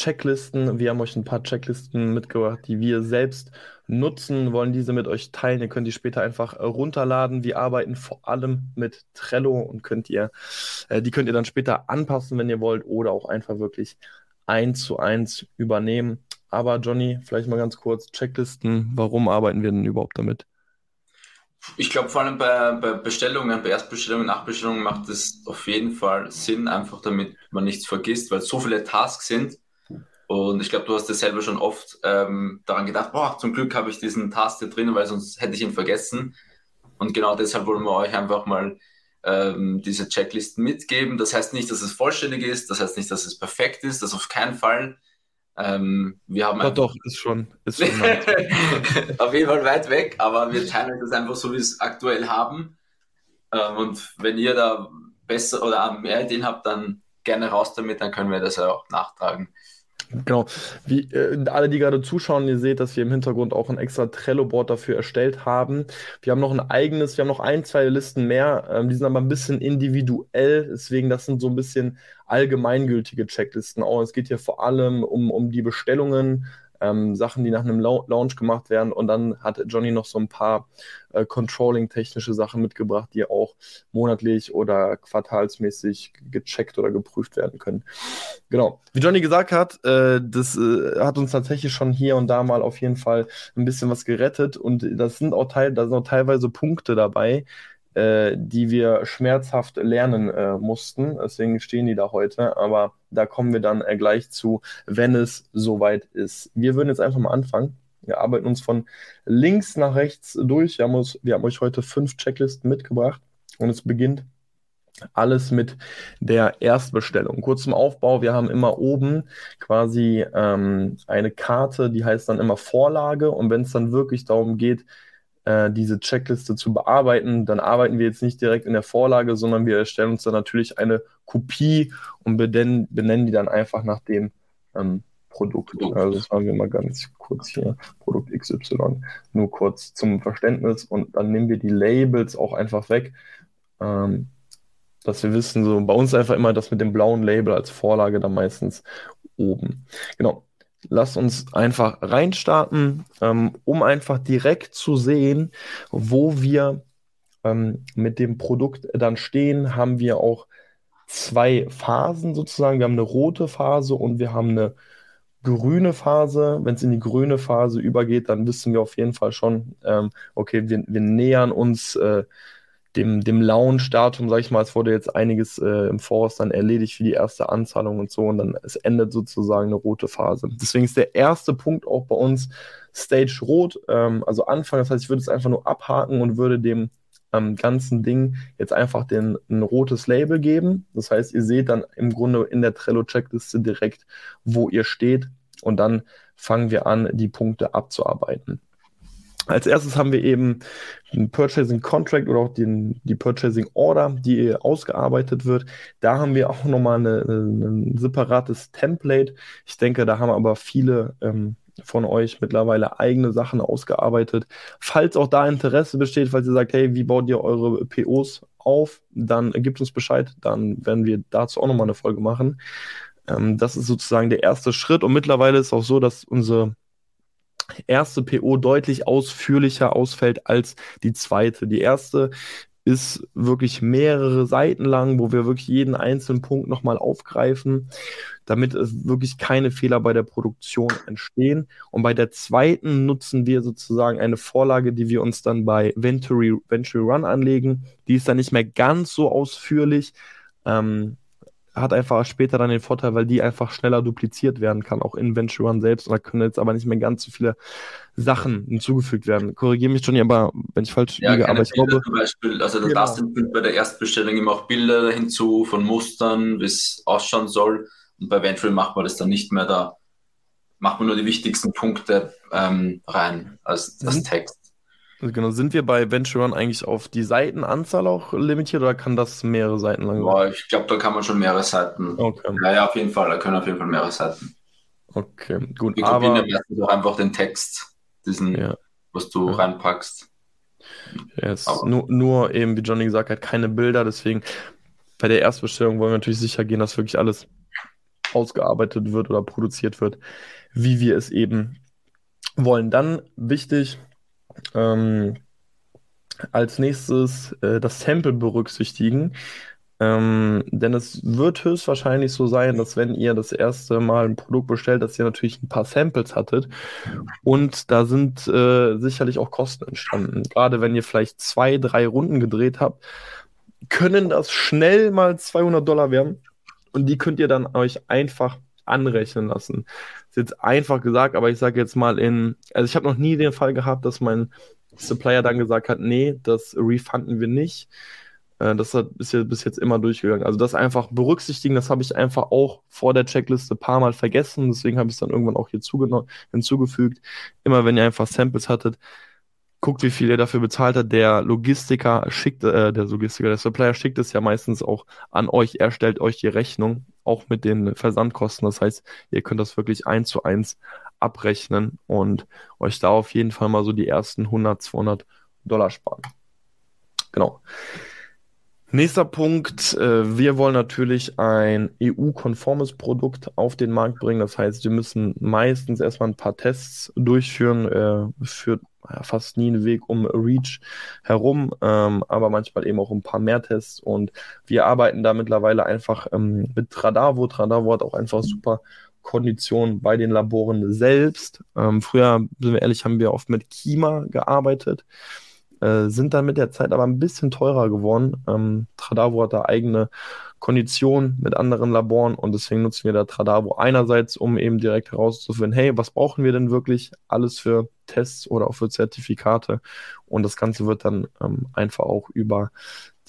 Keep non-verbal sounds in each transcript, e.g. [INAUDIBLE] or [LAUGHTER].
Checklisten. Wir haben euch ein paar Checklisten mitgebracht, die wir selbst nutzen, wollen diese mit euch teilen. Ihr könnt die später einfach äh, runterladen. Wir arbeiten vor allem mit Trello und könnt ihr, äh, die könnt ihr dann später anpassen, wenn ihr wollt, oder auch einfach wirklich eins zu eins übernehmen. Aber Johnny, vielleicht mal ganz kurz Checklisten. Warum arbeiten wir denn überhaupt damit? Ich glaube, vor allem bei, bei Bestellungen, bei Erstbestellungen, Nachbestellungen macht es auf jeden Fall Sinn, einfach damit man nichts vergisst, weil so viele Tasks sind und ich glaube, du hast dir selber schon oft ähm, daran gedacht, boah, zum Glück habe ich diesen Taste drin, weil sonst hätte ich ihn vergessen. Und genau deshalb wollen wir euch einfach mal ähm, diese Checklisten mitgeben. Das heißt nicht, dass es vollständig ist, das heißt nicht, dass es perfekt ist, das auf keinen Fall. Ähm, wir haben doch, doch, ist schon. Ist schon [LAUGHS] auf jeden Fall weit weg, aber wir teilen das einfach so, wie wir es aktuell haben. Ähm, und wenn ihr da besser oder mehr Ideen habt, dann gerne raus damit, dann können wir das ja auch nachtragen. Genau. Wie äh, alle, die gerade zuschauen, ihr seht, dass wir im Hintergrund auch ein extra Trello-Board dafür erstellt haben. Wir haben noch ein eigenes, wir haben noch ein, zwei Listen mehr. Ähm, die sind aber ein bisschen individuell, deswegen das sind so ein bisschen allgemeingültige Checklisten. Auch es geht hier vor allem um, um die Bestellungen, ähm, Sachen, die nach einem Launch gemacht werden. Und dann hat Johnny noch so ein paar äh, Controlling-technische Sachen mitgebracht, die auch monatlich oder quartalsmäßig gecheckt oder geprüft werden können. Genau. Wie Johnny gesagt hat, äh, das äh, hat uns tatsächlich schon hier und da mal auf jeden Fall ein bisschen was gerettet. Und das sind auch, teil, da sind auch teilweise Punkte dabei, äh, die wir schmerzhaft lernen äh, mussten. Deswegen stehen die da heute. Aber da kommen wir dann äh, gleich zu, wenn es soweit ist. Wir würden jetzt einfach mal anfangen. Wir arbeiten uns von links nach rechts durch. Wir haben, uns, wir haben euch heute fünf Checklisten mitgebracht und es beginnt alles mit der Erstbestellung. Kurz zum Aufbau, wir haben immer oben quasi ähm, eine Karte, die heißt dann immer Vorlage und wenn es dann wirklich darum geht, äh, diese Checkliste zu bearbeiten, dann arbeiten wir jetzt nicht direkt in der Vorlage, sondern wir erstellen uns dann natürlich eine Kopie und benennen, benennen die dann einfach nach dem ähm, Produkt. Also das haben wir mal ganz kurz hier, Produkt XY, nur kurz zum Verständnis und dann nehmen wir die Labels auch einfach weg, ähm, dass wir wissen, so bei uns einfach immer das mit dem blauen Label als Vorlage dann meistens oben. Genau. Lass uns einfach reinstarten, ähm, um einfach direkt zu sehen, wo wir ähm, mit dem Produkt dann stehen, haben wir auch zwei Phasen sozusagen. Wir haben eine rote Phase und wir haben eine grüne Phase. Wenn es in die grüne Phase übergeht, dann wissen wir auf jeden Fall schon, ähm, okay, wir, wir nähern uns äh, dem, dem Launch-Datum, sag ich mal, es wurde jetzt einiges äh, im Voraus dann erledigt für die erste Anzahlung und so und dann es endet sozusagen eine rote Phase. Deswegen ist der erste Punkt auch bei uns Stage Rot, ähm, also Anfang. Das heißt, ich würde es einfach nur abhaken und würde dem ähm, ganzen Ding jetzt einfach den, ein rotes Label geben. Das heißt, ihr seht dann im Grunde in der Trello-Checkliste direkt, wo ihr steht und dann fangen wir an, die Punkte abzuarbeiten. Als erstes haben wir eben den Purchasing Contract oder auch den, die Purchasing Order, die ausgearbeitet wird. Da haben wir auch nochmal ein separates Template. Ich denke, da haben aber viele ähm, von euch mittlerweile eigene Sachen ausgearbeitet. Falls auch da Interesse besteht, falls ihr sagt, hey, wie baut ihr eure POs auf, dann gebt uns Bescheid. Dann werden wir dazu auch nochmal eine Folge machen. Ähm, das ist sozusagen der erste Schritt. Und mittlerweile ist auch so, dass unsere erste PO deutlich ausführlicher ausfällt als die zweite. Die erste ist wirklich mehrere Seiten lang, wo wir wirklich jeden einzelnen Punkt nochmal aufgreifen, damit es wirklich keine Fehler bei der Produktion entstehen. Und bei der zweiten nutzen wir sozusagen eine Vorlage, die wir uns dann bei Venturi, Venturi Run anlegen. Die ist dann nicht mehr ganz so ausführlich. Ähm, hat einfach später dann den Vorteil, weil die einfach schneller dupliziert werden kann, auch in Venture One selbst. Und da können jetzt aber nicht mehr ganz so viele Sachen hinzugefügt werden. Korrigiere mich, Johnny, aber wenn ich falsch ja, liege, aber ich glaube. Zum Beispiel, also genau. das sind bei der Erstbestellung immer auch Bilder hinzu von Mustern, wie es ausschauen soll. Und bei Venture macht man das dann nicht mehr da. Macht man nur die wichtigsten Punkte ähm, rein als, als mhm. Text. Genau, sind wir bei Venture Run eigentlich auf die Seitenanzahl auch limitiert oder kann das mehrere Seiten lang sein? Boah, ich glaube, da kann man schon mehrere Seiten. Okay. Ja, ja, auf jeden Fall. Da können auf jeden Fall mehrere Seiten. Okay, gut. Wir aber kopieren meistens auch einfach den Text, diesen, ja, was du Ja. reinpackst. yes. Aber- nur, nur eben, wie Johnny gesagt hat, keine Bilder. Deswegen bei der Erstbestellung wollen wir natürlich sicher gehen, dass wirklich alles ausgearbeitet wird oder produziert wird, wie wir es eben wollen. Dann wichtig, ähm, als nächstes äh, das Sample berücksichtigen. Ähm, denn es wird höchstwahrscheinlich so sein, dass wenn ihr das erste Mal ein Produkt bestellt, dass ihr natürlich ein paar Samples hattet. Und da sind äh, sicherlich auch Kosten entstanden. Gerade wenn ihr vielleicht zwei, drei Runden gedreht habt, können das schnell mal 200 Dollar werden. Und die könnt ihr dann euch einfach anrechnen lassen. Ist jetzt einfach gesagt, aber ich sage jetzt mal in, also ich habe noch nie den Fall gehabt, dass mein Supplier dann gesagt hat, nee, das refunden wir nicht. Äh, Das ist ja bis jetzt immer durchgegangen. Also das einfach berücksichtigen, das habe ich einfach auch vor der Checkliste ein paar Mal vergessen. Deswegen habe ich es dann irgendwann auch hier hinzugefügt. Immer wenn ihr einfach Samples hattet, guckt, wie viel ihr dafür bezahlt hat. Der Logistiker schickt, äh, der Logistiker, der Supplier schickt es ja meistens auch an euch. Er stellt euch die Rechnung, auch mit den Versandkosten. Das heißt, ihr könnt das wirklich eins zu eins abrechnen und euch da auf jeden Fall mal so die ersten 100, 200 Dollar sparen. Genau. Nächster Punkt, äh, wir wollen natürlich ein EU-konformes Produkt auf den Markt bringen. Das heißt, wir müssen meistens erstmal ein paar Tests durchführen. Äh, führt fast nie einen Weg um Reach herum, ähm, aber manchmal eben auch ein paar mehr Tests. Und wir arbeiten da mittlerweile einfach ähm, mit Tradavo. Tradavo hat auch einfach super Konditionen bei den Laboren selbst. Ähm, früher, sind wir ehrlich, haben wir oft mit Kima gearbeitet äh, sind dann mit der Zeit aber ein bisschen teurer geworden. Ähm, Tradavo hat da eigene Konditionen mit anderen Laboren und deswegen nutzen wir da Tradavo einerseits, um eben direkt herauszufinden, hey, was brauchen wir denn wirklich alles für Tests oder auch für Zertifikate und das Ganze wird dann ähm, einfach auch über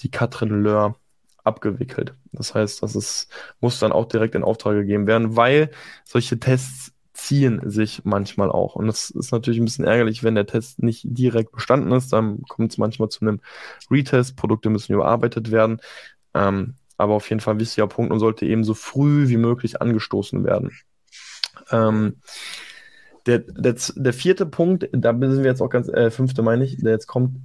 die Katrin Löhr abgewickelt. Das heißt, das ist, muss dann auch direkt in Auftrag gegeben werden, weil solche Tests ziehen sich manchmal auch. Und das ist natürlich ein bisschen ärgerlich, wenn der Test nicht direkt bestanden ist. Dann kommt es manchmal zu einem Retest. Produkte müssen überarbeitet werden. Ähm, aber auf jeden Fall ein wichtiger Punkt und sollte eben so früh wie möglich angestoßen werden. Ähm, der, der, der vierte Punkt, da sind wir jetzt auch ganz, äh, fünfte meine ich, der jetzt kommt,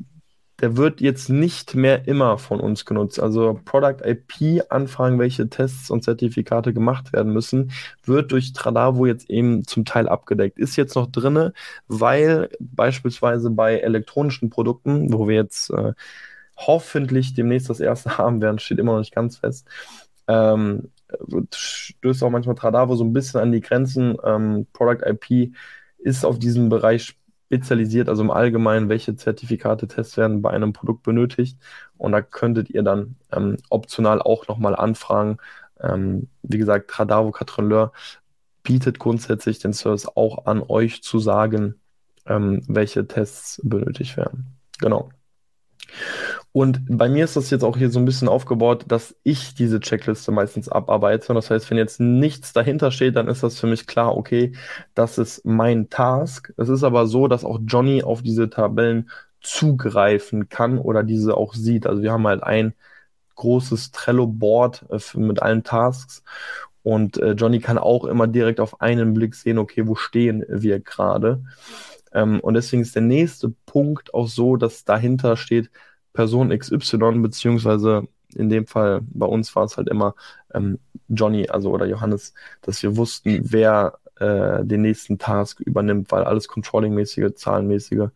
der wird jetzt nicht mehr immer von uns genutzt. Also Product IP Anfragen, welche Tests und Zertifikate gemacht werden müssen, wird durch Tradavo jetzt eben zum Teil abgedeckt. Ist jetzt noch drinne, weil beispielsweise bei elektronischen Produkten, wo wir jetzt äh, hoffentlich demnächst das erste [LAUGHS] haben werden, steht immer noch nicht ganz fest, ähm, stößt auch manchmal Tradavo so ein bisschen an die Grenzen. Ähm, Product IP ist auf diesen Bereich spezialisiert, also im Allgemeinen, welche Zertifikate, Tests werden bei einem Produkt benötigt. Und da könntet ihr dann ähm, optional auch nochmal anfragen. Ähm, wie gesagt, Tradavo Catronleur bietet grundsätzlich den Service auch an, euch zu sagen, ähm, welche Tests benötigt werden. Genau. Und bei mir ist das jetzt auch hier so ein bisschen aufgebaut, dass ich diese Checkliste meistens abarbeite. Das heißt, wenn jetzt nichts dahinter steht, dann ist das für mich klar, okay, das ist mein Task. Es ist aber so, dass auch Johnny auf diese Tabellen zugreifen kann oder diese auch sieht. Also wir haben halt ein großes Trello-Board äh, mit allen Tasks und äh, Johnny kann auch immer direkt auf einen Blick sehen, okay, wo stehen wir gerade. Ähm, und deswegen ist der nächste Punkt auch so, dass dahinter steht, Person XY, beziehungsweise in dem Fall bei uns war es halt immer ähm, Johnny, also oder Johannes, dass wir wussten, wer äh, den nächsten Task übernimmt, weil alles Controlling-mäßige, Zahlenmäßige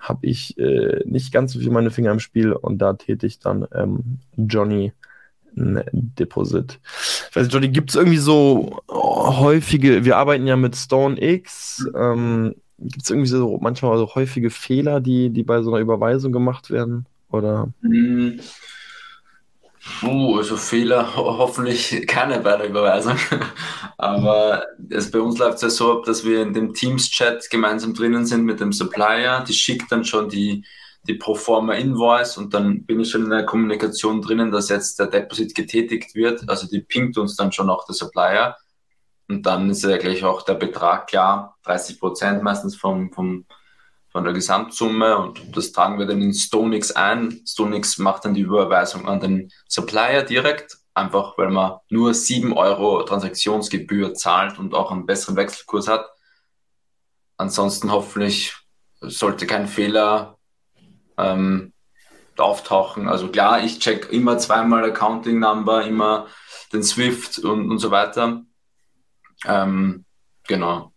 habe ich äh, nicht ganz so viel meine Finger im Spiel und da tätigt dann ähm, Johnny ein Deposit. Ich weiß nicht, Johnny, gibt es irgendwie so häufige, wir arbeiten ja mit Stone X, ähm, gibt es irgendwie so manchmal so häufige Fehler, die, die bei so einer Überweisung gemacht werden? Oder? Hm. Uh, also Fehler ho hoffentlich keine bei der Überweisung. [LAUGHS] Aber es, bei uns läuft es ja so ab, dass wir in dem Teams-Chat gemeinsam drinnen sind mit dem Supplier. Die schickt dann schon die, die Proforma Invoice und dann bin ich schon in der Kommunikation drinnen, dass jetzt der Deposit getätigt wird. Also die pinkt uns dann schon auch der Supplier. Und dann ist ja gleich auch der Betrag klar, 30 Prozent meistens vom, vom, von der Gesamtsumme und das tragen wir dann in StoneX ein. StoneX macht dann die Überweisung an den Supplier direkt, einfach weil man nur 7 Euro Transaktionsgebühr zahlt und auch einen besseren Wechselkurs hat. Ansonsten hoffentlich sollte kein Fehler ähm, auftauchen. Also klar, ich check immer zweimal Accounting Number, immer den Swift und, und so weiter. Ähm, genau.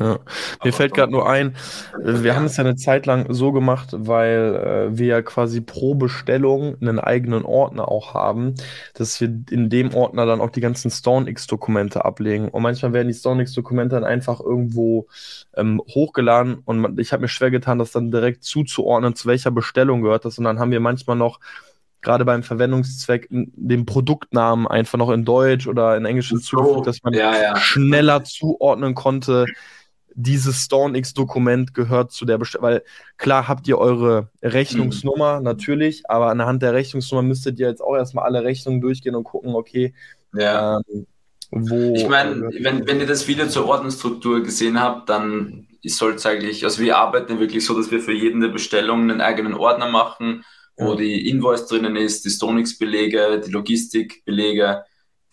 Ja. Mir fällt gerade nur ein, wir haben es ja eine Zeit lang so gemacht, weil äh, wir ja quasi pro Bestellung einen eigenen Ordner auch haben, dass wir in dem Ordner dann auch die ganzen StoneX-Dokumente ablegen. Und manchmal werden die StoneX-Dokumente dann einfach irgendwo ähm, hochgeladen und ich habe mir schwer getan, das dann direkt zuzuordnen, zu welcher Bestellung gehört das. Und dann haben wir manchmal noch gerade beim Verwendungszweck den Produktnamen einfach noch in Deutsch oder in Englisch hinzugefügt, dass man ja, ja. schneller zuordnen konnte, dieses StoneX-Dokument gehört zu der Bestellung. Weil klar habt ihr eure Rechnungsnummer mhm. natürlich, aber anhand der Rechnungsnummer müsstet ihr jetzt auch erstmal alle Rechnungen durchgehen und gucken, okay, ja. ähm, wo. Ich meine, wenn, wenn ihr das Video zur Ordnungsstruktur gesehen habt, dann soll es eigentlich, also wir arbeiten wirklich so, dass wir für jede Bestellung einen eigenen Ordner machen, wo ja. die Invoice drinnen ist, die StoneX-Belege, die Logistikbelege,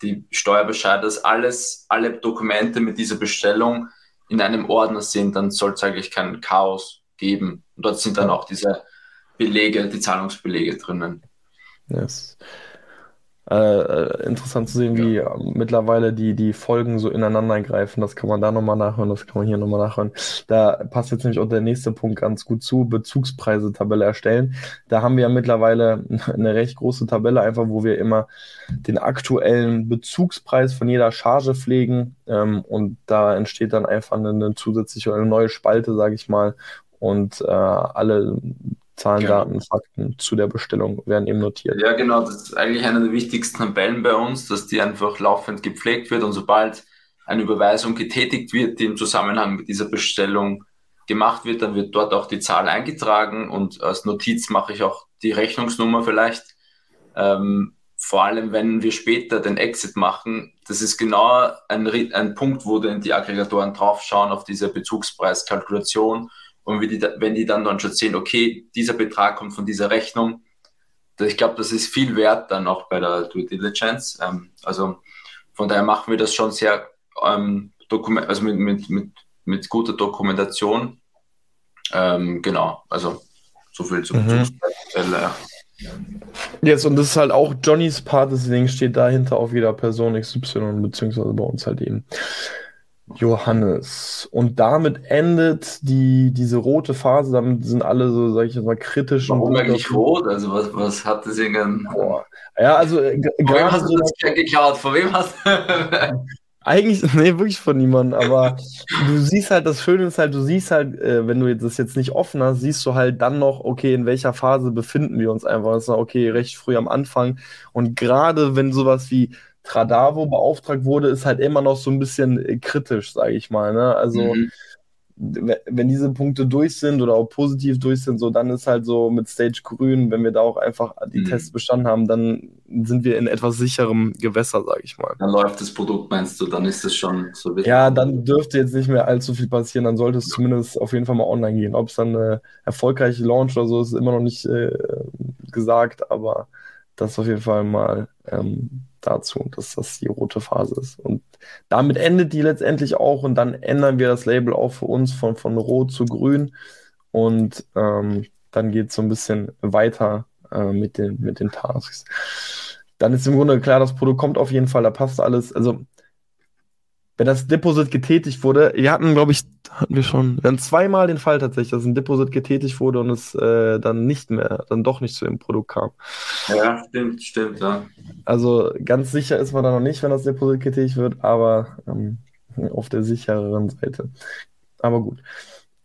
die Steuerbescheide, das alles, alle Dokumente mit dieser Bestellung in einem Ordner sind, dann soll es eigentlich kein Chaos geben. Und dort sind dann auch diese Belege, die Zahlungsbelege drinnen. Yes. Äh, äh, interessant zu sehen, wie ja. mittlerweile die, die Folgen so ineinander greifen. Das kann man da nochmal nachhören, das kann man hier nochmal nachhören. Da passt jetzt nämlich auch der nächste Punkt ganz gut zu, Bezugspreise-Tabelle erstellen. Da haben wir ja mittlerweile [LAUGHS] eine recht große Tabelle, einfach wo wir immer den aktuellen Bezugspreis von jeder Charge pflegen ähm, und da entsteht dann einfach eine, eine zusätzliche, eine neue Spalte, sage ich mal, und äh, alle Zahlen, genau. Daten, Fakten zu der Bestellung werden eben notiert. Ja, genau. Das ist eigentlich eine der wichtigsten Tabellen bei uns, dass die einfach laufend gepflegt wird und sobald eine Überweisung getätigt wird, die im Zusammenhang mit dieser Bestellung gemacht wird, dann wird dort auch die Zahl eingetragen und als Notiz mache ich auch die Rechnungsnummer vielleicht. Ähm, vor allem, wenn wir später den Exit machen, das ist genau ein, ein Punkt, wo dann die Aggregatoren draufschauen auf diese Bezugspreiskalkulation und wenn die, wenn die dann, dann schon sehen, okay, dieser Betrag kommt von dieser Rechnung, ich glaube, das ist viel wert dann auch bei der Due Diligence. Ähm, also von daher machen wir das schon sehr ähm, Dokument, also mit, mit, mit, mit guter Dokumentation. Ähm, genau, also so viel zum mhm. Jetzt, und das ist halt auch Johnnys Part, deswegen steht dahinter auf jeder Person XY, beziehungsweise bei uns halt eben. Johannes. Und damit endet die, diese rote Phase, damit sind alle so, sag ich jetzt mal, kritisch. Warum eigentlich rot? Also was, was hat das denn? Ja, also äh, Von wem hast du das geklaut? Von wem hast du... [LAUGHS] Eigentlich, nee, wirklich von niemandem, aber du siehst halt, das Schöne ist halt, du siehst halt, äh, wenn du das jetzt nicht offen hast, siehst du halt dann noch, okay, in welcher Phase befinden wir uns einfach. Das ist okay, recht früh am Anfang. Und gerade wenn sowas wie Tradavo beauftragt wurde, ist halt immer noch so ein bisschen äh, kritisch, sage ich mal. Ne? Also mhm. wenn diese Punkte durch sind oder auch positiv durch sind, so dann ist halt so mit Stage Grün, wenn wir da auch einfach die mhm. Tests bestanden haben, dann sind wir in etwas sicherem Gewässer, sage ich mal. Dann läuft das Produkt, meinst du, dann ist es schon so wichtig. Ja, dann dürfte jetzt nicht mehr allzu viel passieren, dann sollte es ja. zumindest auf jeden Fall mal online gehen. Ob es dann eine erfolgreiche Launch oder so ist, ist immer noch nicht äh, gesagt, aber das auf jeden Fall mal ähm, dazu, dass das die rote Phase ist. Und damit endet die letztendlich auch und dann ändern wir das Label auch für uns von, von rot zu grün und ähm, dann geht es so ein bisschen weiter äh, mit, den, mit den Tasks. Dann ist im Grunde klar, das Produkt kommt auf jeden Fall, da passt alles. Also wenn das Deposit getätigt wurde, wir hatten, glaube ich, hatten wir schon, wir hatten zweimal den Fall tatsächlich, dass ein Deposit getätigt wurde und es äh, dann nicht mehr, dann doch nicht zu dem Produkt kam. Ja, stimmt, stimmt, ja. Also ganz sicher ist man da noch nicht, wenn das Deposit getätigt wird, aber ähm, auf der sichereren Seite. Aber gut.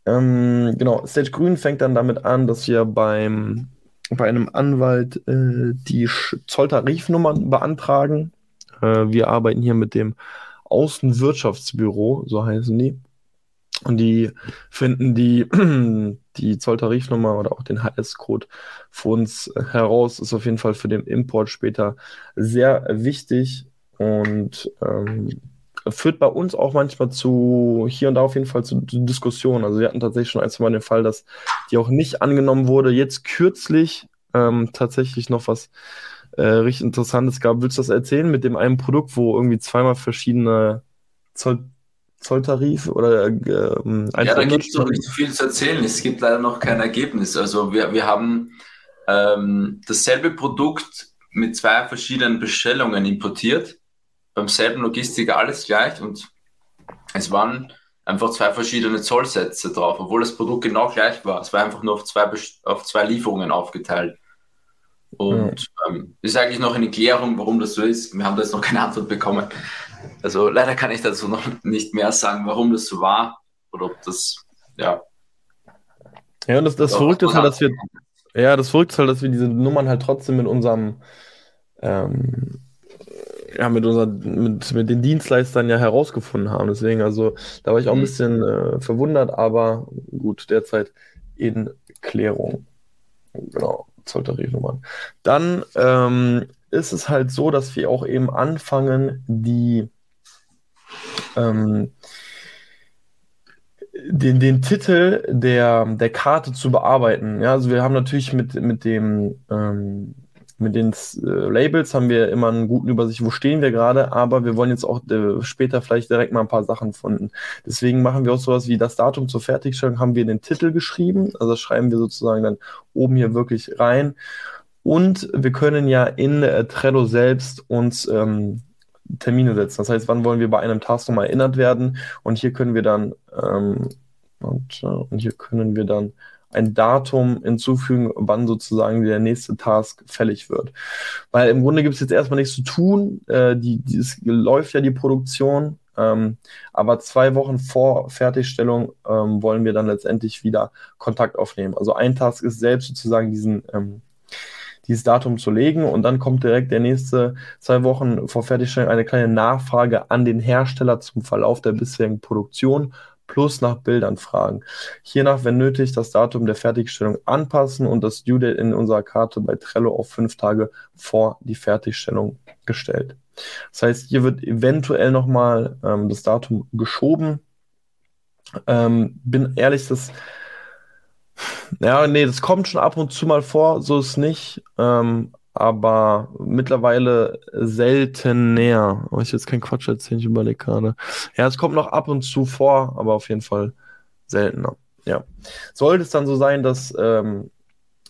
Ähm, genau, Stage Grün fängt dann damit an, dass wir beim bei einem Anwalt äh, die Zolltarifnummern beantragen. Äh, wir arbeiten hier mit dem Außenwirtschaftsbüro, so heißen die. Und die finden die, [CLEARS THROAT] die Zolltarifnummer oder auch den HS-Code für uns heraus. Ist auf jeden Fall für den Import später sehr wichtig. Und ähm, führt bei uns auch manchmal zu, hier und da auf jeden Fall zu, zu Diskussionen. Also wir hatten tatsächlich schon ein, zwei Mal den Fall, dass die auch nicht angenommen wurde. Jetzt kürzlich ähm, tatsächlich noch was äh, richtig Interessantes gab. Willst du das erzählen mit dem einen Produkt, wo irgendwie zweimal verschiedene Zoll Zolltarif oder äh, Ja, da gibt es noch nicht so viel zu erzählen. Es gibt leider noch kein Ergebnis. Also wir, wir haben ähm, dasselbe Produkt mit zwei verschiedenen Bestellungen importiert. Beim selben Logistiker alles gleich und es waren einfach zwei verschiedene Zollsätze drauf, obwohl das Produkt genau gleich war. Es war einfach nur auf zwei, auf zwei Lieferungen aufgeteilt. Und ja. ähm, ist eigentlich noch eine Klärung, warum das so ist. Wir haben da jetzt noch keine Antwort bekommen. Also leider kann ich dazu noch nicht mehr sagen, warum das so war oder ob das, ja. Ja, und das, das Verrückte ist halt, dass wir, ja, das Verrückte ist halt, dass wir diese Nummern halt trotzdem mit unserem, ähm, ja, mit, unser, mit, mit den Dienstleistern ja herausgefunden haben. Deswegen, also, da war ich auch ein mhm. bisschen äh, verwundert, aber gut, derzeit in Klärung. Genau, Zolltarifnummern. Dann ähm, ist es halt so, dass wir auch eben anfangen, die ähm, den, den Titel der, der Karte zu bearbeiten. Ja, also wir haben natürlich mit, mit dem ähm, mit den äh, Labels haben wir immer einen guten Übersicht, wo stehen wir gerade, aber wir wollen jetzt auch äh, später vielleicht direkt mal ein paar Sachen finden. Deswegen machen wir auch sowas wie das Datum zur Fertigstellung, haben wir den Titel geschrieben, also schreiben wir sozusagen dann oben hier wirklich rein. Und wir können ja in äh, Trello selbst uns ähm, Termine setzen. Das heißt, wann wollen wir bei einem Task nochmal erinnert werden? Und hier können wir dann ähm, und, und hier können wir dann ein Datum hinzufügen, wann sozusagen der nächste Task fällig wird. Weil im Grunde gibt es jetzt erstmal nichts zu tun. Äh, die, die, es läuft ja die Produktion, ähm, aber zwei Wochen vor Fertigstellung ähm, wollen wir dann letztendlich wieder Kontakt aufnehmen. Also ein Task ist selbst sozusagen diesen ähm, dieses Datum zu legen und dann kommt direkt der nächste zwei Wochen vor Fertigstellung eine kleine Nachfrage an den Hersteller zum Verlauf der bisherigen Produktion plus nach Bildern fragen. Hiernach, wenn nötig, das Datum der Fertigstellung anpassen und das Due Date in unserer Karte bei Trello auf fünf Tage vor die Fertigstellung gestellt. Das heißt, hier wird eventuell nochmal ähm, das Datum geschoben. Ähm, bin ehrlich, das ja, nee, das kommt schon ab und zu mal vor, so ist nicht. Ähm, aber mittlerweile seltener. Oh, ich jetzt keinen Quatsch erzählen, ich überlege gerade. Ja, es kommt noch ab und zu vor, aber auf jeden Fall seltener. Ja. Sollte es dann so sein, dass ähm,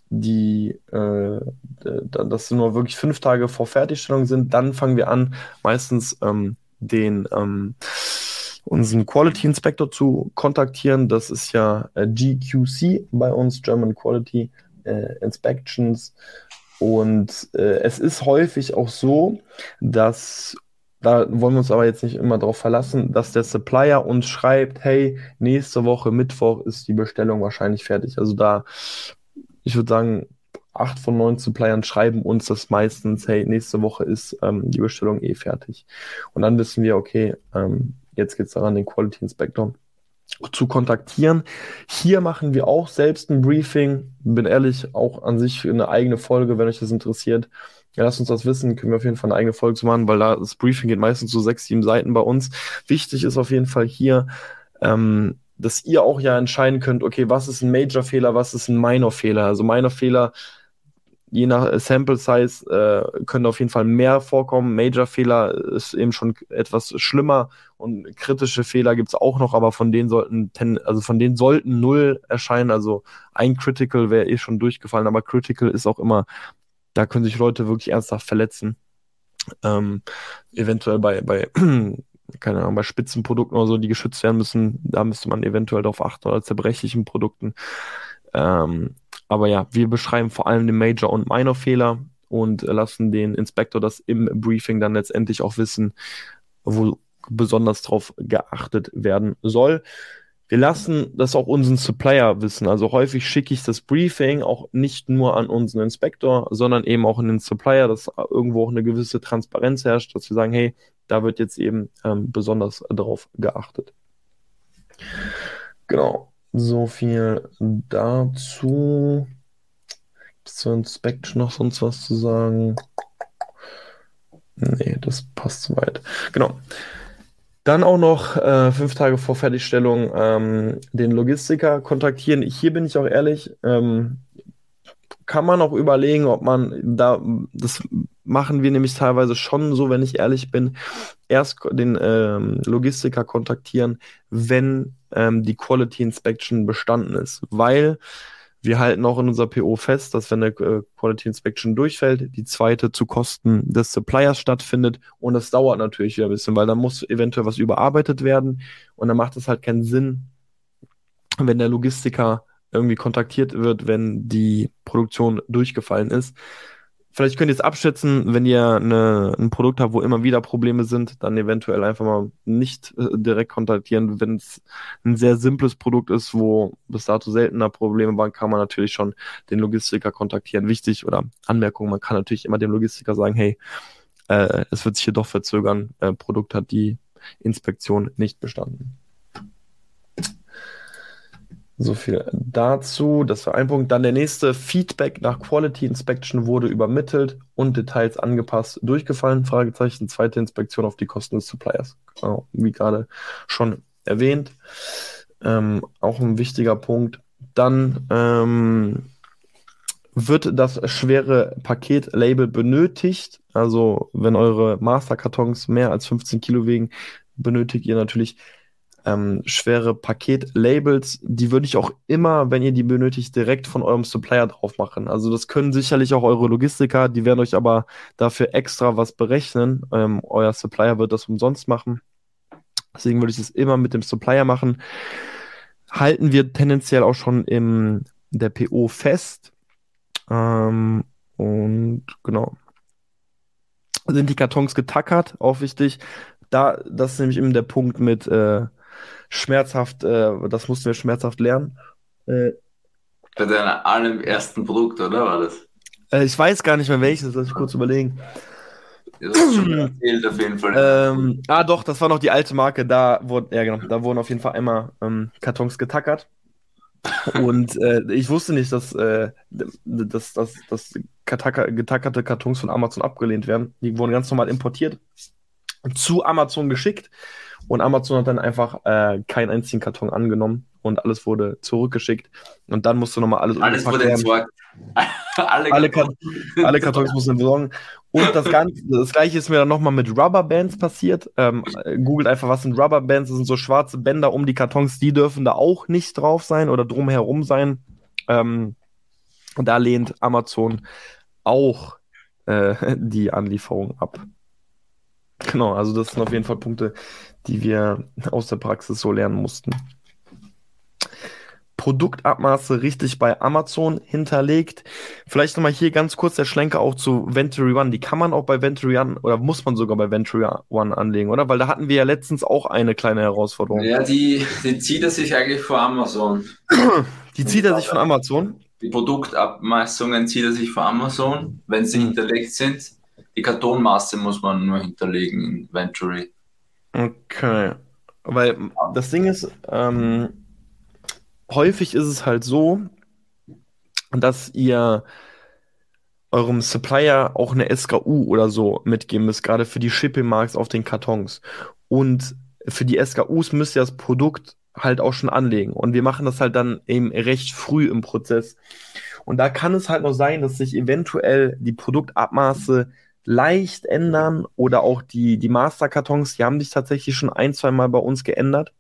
die, äh, dass nur wirklich fünf Tage vor Fertigstellung sind, dann fangen wir an, meistens ähm, den ähm, unseren Quality Inspector zu kontaktieren. Das ist ja äh, GQC bei uns, German Quality äh, Inspections. Und äh, es ist häufig auch so, dass, da wollen wir uns aber jetzt nicht immer darauf verlassen, dass der Supplier uns schreibt, hey, nächste Woche Mittwoch ist die Bestellung wahrscheinlich fertig. Also da, ich würde sagen, acht von neun Suppliern schreiben uns das meistens, hey, nächste Woche ist ähm, die Bestellung eh fertig. Und dann wissen wir, okay, ähm, jetzt geht es daran, den Quality Inspector zu kontaktieren. Hier machen wir auch selbst ein Briefing. Bin ehrlich, auch an sich eine eigene Folge, wenn euch das interessiert. Ja, lasst uns das wissen, können wir auf jeden Fall eine eigene Folge zu machen, weil da das Briefing geht meistens so sechs, sieben Seiten bei uns. Wichtig ist auf jeden Fall hier, ähm, dass ihr auch ja entscheiden könnt, okay, was ist ein Major-Fehler, was ist ein Minor-Fehler. Also Minor-Fehler je nach Sample Size äh, können auf jeden Fall mehr vorkommen. Major-Fehler ist eben schon etwas schlimmer und kritische Fehler gibt es auch noch, aber von denen sollten ten, also von denen sollten null erscheinen. Also ein Critical wäre eh schon durchgefallen, aber Critical ist auch immer, da können sich Leute wirklich ernsthaft verletzen. Ähm, eventuell bei, bei [CLEARS THROAT] keine Ahnung, bei Spitzenprodukten oder so, die geschützt werden müssen, da müsste man eventuell darauf achten oder zerbrechlichen Produkten. Ähm, aber ja, wir beschreiben vor allem den Major- und Minor-Fehler und lassen den Inspektor das im Briefing dann letztendlich auch wissen, wo besonders drauf geachtet werden soll. Wir lassen das auch unseren Supplier wissen. Also häufig schicke ich das Briefing auch nicht nur an unseren Inspektor, sondern eben auch an den Supplier, dass irgendwo auch eine gewisse Transparenz herrscht, dass wir sagen, hey, da wird jetzt eben ähm, besonders darauf geachtet. Genau. So viel dazu. Gibt es zur Inspection noch sonst was zu sagen? Nee, das passt soweit. Genau. Dann auch noch äh, fünf Tage vor Fertigstellung ähm, den Logistiker kontaktieren. Hier bin ich auch ehrlich, ähm, kann man auch überlegen, ob man da, das machen wir nämlich teilweise schon so, wenn ich ehrlich bin, erst den ähm, Logistiker kontaktieren, wenn ähm, die Quality Inspection bestanden ist. Weil wir halten auch in unser PO fest, dass wenn eine äh, Quality Inspection durchfällt, die zweite zu Kosten des Suppliers stattfindet und das dauert natürlich wieder ein bisschen, weil dann muss eventuell was überarbeitet werden und dann macht es halt keinen Sinn, wenn der Logistiker irgendwie kontaktiert wird, wenn die Produktion durchgefallen ist. Vielleicht könnt ihr es abschätzen, wenn ihr eine, ein Produkt habt, wo immer wieder Probleme sind, dann eventuell einfach mal nicht äh, direkt kontaktieren. Wenn es ein sehr simples Produkt ist, wo bis dato seltener Probleme waren, kann man natürlich schon den Logistiker kontaktieren. Wichtig oder Anmerkung, man kann natürlich immer dem Logistiker sagen, hey, äh, es wird sich hier doch verzögern, äh, Produkt hat die Inspektion nicht bestanden. So viel dazu. Das war ein Punkt. Dann der nächste. Feedback nach Quality Inspection wurde übermittelt und Details angepasst durchgefallen. Fragezeichen. Zweite Inspektion auf die Kosten des Suppliers. Genau, wie gerade schon erwähnt. Ähm, auch ein wichtiger Punkt. Dann ähm, wird das schwere Paketlabel benötigt. Also wenn eure Masterkartons mehr als 15 Kilo wiegen, benötigt ihr natürlich ähm, schwere Paketlabels, die würde ich auch immer, wenn ihr die benötigt, direkt von eurem Supplier drauf machen. Also das können sicherlich auch eure Logistiker, die werden euch aber dafür extra was berechnen. Ähm, euer Supplier wird das umsonst machen. Deswegen würde ich es immer mit dem Supplier machen. Halten wir tendenziell auch schon in der PO fest. Ähm, und genau. Sind die Kartons getackert, auch wichtig. Da, das ist nämlich eben der Punkt mit äh, schmerzhaft, äh, das mussten wir schmerzhaft lernen. Äh, Bei deinem allerersten Produkt, oder war das? Äh, ich weiß gar nicht mehr welches, lass ich kurz überlegen. Das ist schon [CLEARS THROAT] erzählt auf jeden Fall. Ähm, ah, doch, das war noch die alte Marke. Da wurden, ja genau, da wurden auf jeden Fall einmal ähm, Kartons getackert. [LAUGHS] Und äh, ich wusste nicht, dass, äh, dass, dass, dass getackerte Kartons von Amazon abgelehnt werden. Die wurden ganz normal importiert, zu Amazon geschickt und Amazon hat dann einfach äh, keinen einzigen Karton angenommen und alles wurde zurückgeschickt. Und dann musst du nochmal alles Alles wurde entsorgt. [LAUGHS] alle, alle, Kartons, alle Kartons mussten besorgen. Und das, Ganze, das gleiche ist mir dann nochmal mit Rubberbands passiert. Ähm, googelt einfach, was sind Rubberbands? Das sind so schwarze Bänder um die Kartons, die dürfen da auch nicht drauf sein oder drumherum sein. Ähm, da lehnt Amazon auch äh, die Anlieferung ab. Genau, also das sind auf jeden Fall Punkte, die wir aus der Praxis so lernen mussten. Produktabmaße richtig bei Amazon hinterlegt. Vielleicht nochmal hier ganz kurz der Schlenker auch zu Venturi One. Die kann man auch bei Venturi One oder muss man sogar bei Venturi One anlegen, oder? Weil da hatten wir ja letztens auch eine kleine Herausforderung. Ja, die, die zieht er sich eigentlich vor Amazon. [CLEARS THROAT] Die zieht er sich von Amazon? Die Produktabmaßungen zieht er sich von Amazon, wenn sie hm. hinterlegt sind. Die Kartonmaße muss man nur hinterlegen in Venturi. Okay. Weil das Ding ist, ähm, häufig ist es halt so, dass ihr eurem Supplier auch eine SKU oder so mitgeben müsst, gerade für die Shipping Marks auf den Kartons. Und für die SKUs müsst ihr das Produkt halt auch schon anlegen. Und wir machen das halt dann eben recht früh im Prozess. Und da kann es halt noch sein, dass sich eventuell die Produktabmaße leicht ändern oder auch die, die Masterkartons, die haben sich tatsächlich schon ein, zwei Mal bei uns geändert.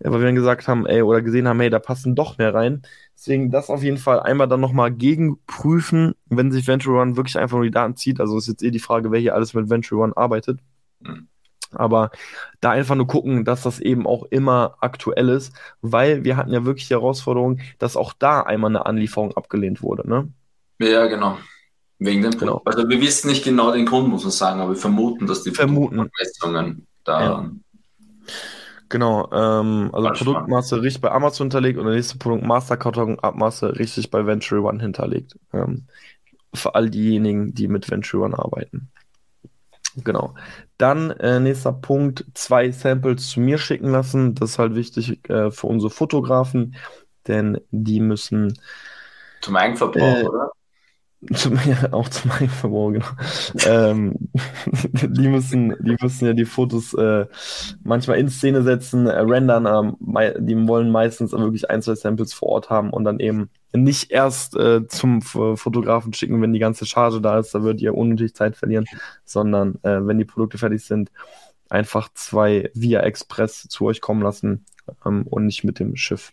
Weil wir dann gesagt haben, ey, oder gesehen haben, hey, da passen doch mehr rein. Deswegen das auf jeden Fall einmal dann nochmal gegenprüfen, wenn sich Venture One wirklich einfach nur die Daten zieht. Also ist jetzt eh die Frage, wer hier alles mit Venture One arbeitet. Mhm. Aber da einfach nur gucken, dass das eben auch immer aktuell ist, weil wir hatten ja wirklich die Herausforderung, dass auch da einmal eine Anlieferung abgelehnt wurde, ne? Ja, genau. Wegen dem genau. Also wir wissen nicht genau den Grund, muss man sagen, aber wir vermuten, dass die vermuten. da. Ja. Genau, ähm, also Produktmaße richtig bei Amazon hinterlegt und der nächste Produkt Masterkarton Abmaße richtig bei Venture One hinterlegt. Ähm, für all diejenigen, die mit Venture One arbeiten. Genau. Dann äh, nächster Punkt, zwei Samples zu mir schicken lassen. Das ist halt wichtig äh, für unsere Fotografen, denn die müssen zum Eigenverbrauch, äh, oder? Zum, ja, auch zum Eigenverbrauch, genau. ähm, die, müssen, die müssen ja die Fotos äh, manchmal in Szene setzen, äh, rendern, äh, die wollen meistens wirklich ein, zwei Samples vor Ort haben und dann eben nicht erst äh, zum Fotografen schicken, wenn die ganze Charge da ist, da wird ihr unnötig Zeit verlieren, sondern äh, wenn die Produkte fertig sind, einfach zwei via Express zu euch kommen lassen ähm, und nicht mit dem Schiff.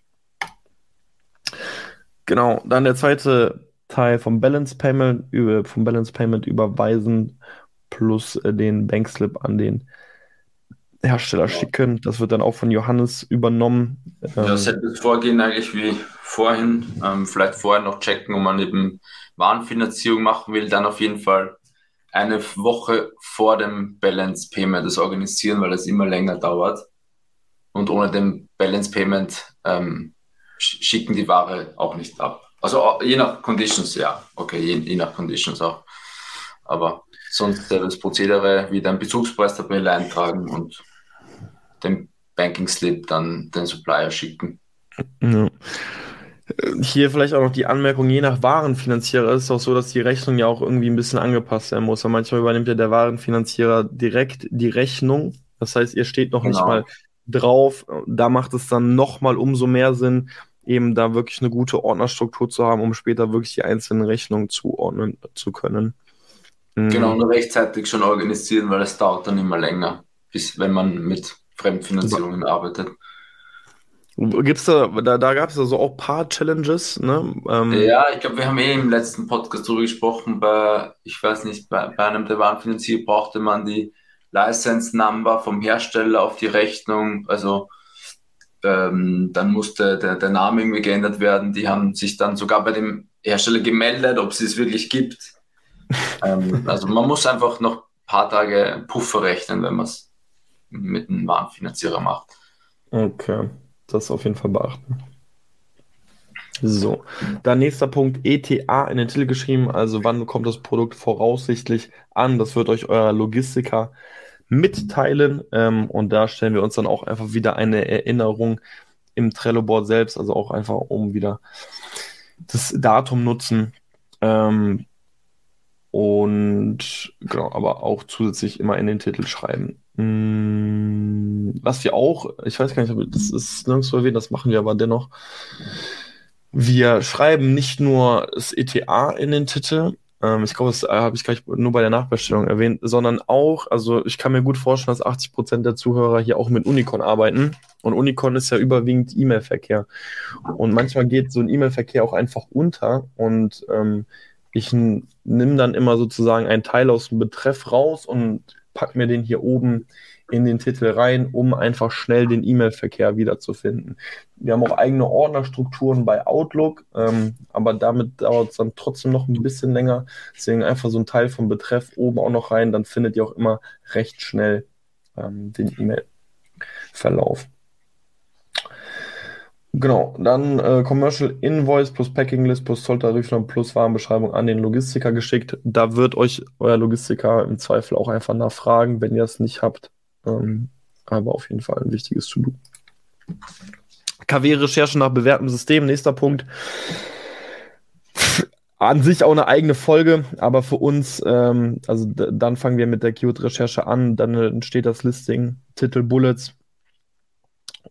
Genau, dann der zweite Teil vom Balance Payment, über, vom Balance Payment überweisen plus äh, den Bankslip an den Hersteller schicken. Das wird dann auch von Johannes übernommen. Das hätte das Vorgehen eigentlich wie vorhin. Ähm, vielleicht vorher noch checken, ob man eben Warenfinanzierung machen will. Dann auf jeden Fall eine Woche vor dem Balance Payment das organisieren, weil es immer länger dauert. Und ohne den Balance Payment ähm, schicken die Ware auch nicht ab. Also je nach Conditions, ja. Okay, je, je nach Conditions auch. Aber sonst das Prozedere wie den Bezugspreistabelle eintragen und den Banking Slip dann den Supplier schicken. Ja. Hier vielleicht auch noch die Anmerkung, je nach Warenfinanzierer ist es auch so, dass die Rechnung ja auch irgendwie ein bisschen angepasst werden muss. Weil manchmal übernimmt ja der Warenfinanzierer direkt die Rechnung. Das heißt, ihr steht noch genau. nicht mal drauf. Da macht es dann nochmal umso mehr Sinn, eben da wirklich eine gute Ordnerstruktur zu haben, um später wirklich die einzelnen Rechnungen zuordnen zu können. Mhm. Genau, nur rechtzeitig schon organisieren, weil es dauert dann immer länger, bis wenn man mit Fremdfinanzierungen ja. arbeitet. Gibt's da, da, da gab es also auch ein paar Challenges, ne? Ähm, ja, ich glaube, wir haben eh im letzten Podcast darüber gesprochen, bei, ich weiß nicht, bei, bei einem der Warenfinanzierer brauchte man die License Number vom Hersteller auf die Rechnung, also ähm, dann musste der, der Name irgendwie geändert werden. Die haben sich dann sogar bei dem Hersteller gemeldet, ob es es wirklich gibt. ähm, [LAUGHS] also man muss einfach noch ein paar Tage Puffer rechnen, wenn man es mit einem Warenfinanzierer macht. Okay, das auf jeden Fall beachten. So, dann nächster Punkt, ETA in den Titel geschrieben, also wann kommt das Produkt voraussichtlich an? Das wird euch euer Logistiker mitteilen. Ähm, und da stellen wir uns dann auch einfach wieder eine Erinnerung im Trello-Board selbst, also auch einfach um wieder das Datum nutzen. Ähm, und genau, aber auch zusätzlich immer in den Titel schreiben. Hm, was wir auch, ich weiß gar nicht, das ist nirgendwo erwähnt, das machen wir aber dennoch. Wir schreiben nicht nur das ETA in den Titel, ähm, ich glaube, das äh, habe ich gleich nur bei der Nachbestellung erwähnt, sondern auch, also ich kann mir gut vorstellen, dass 80 Prozent der Zuhörer hier auch mit Unicon arbeiten. Und Unicon ist ja überwiegend E-Mail-Verkehr. Und manchmal geht so ein E-Mail-Verkehr auch einfach unter. Und ähm, ich nehme dann immer sozusagen einen Teil aus dem Betreff raus und packe mir den hier oben in den Titel rein, um einfach schnell den E-Mail-Verkehr wiederzufinden. Wir haben auch eigene Ordnerstrukturen bei Outlook, ähm, aber damit dauert es dann trotzdem noch ein bisschen länger. Deswegen einfach so ein Teil vom Betreff oben auch noch rein, dann findet ihr auch immer recht schnell ähm, den E-Mail-Verlauf. Genau, dann äh, Commercial Invoice plus Packing List plus Zolltarifnummer plus Warenbeschreibung an den Logistiker geschickt. Da wird euch euer Logistiker im Zweifel auch einfach nachfragen, wenn ihr es nicht habt. Ähm, aber auf jeden Fall ein wichtiges To-Do. KW-Recherche nach bewährtem System, nächster Punkt. An sich auch eine eigene Folge, aber für uns, ähm, also dann fangen wir mit der Keyword-Recherche an, dann entsteht das Listing, Titel, Bullets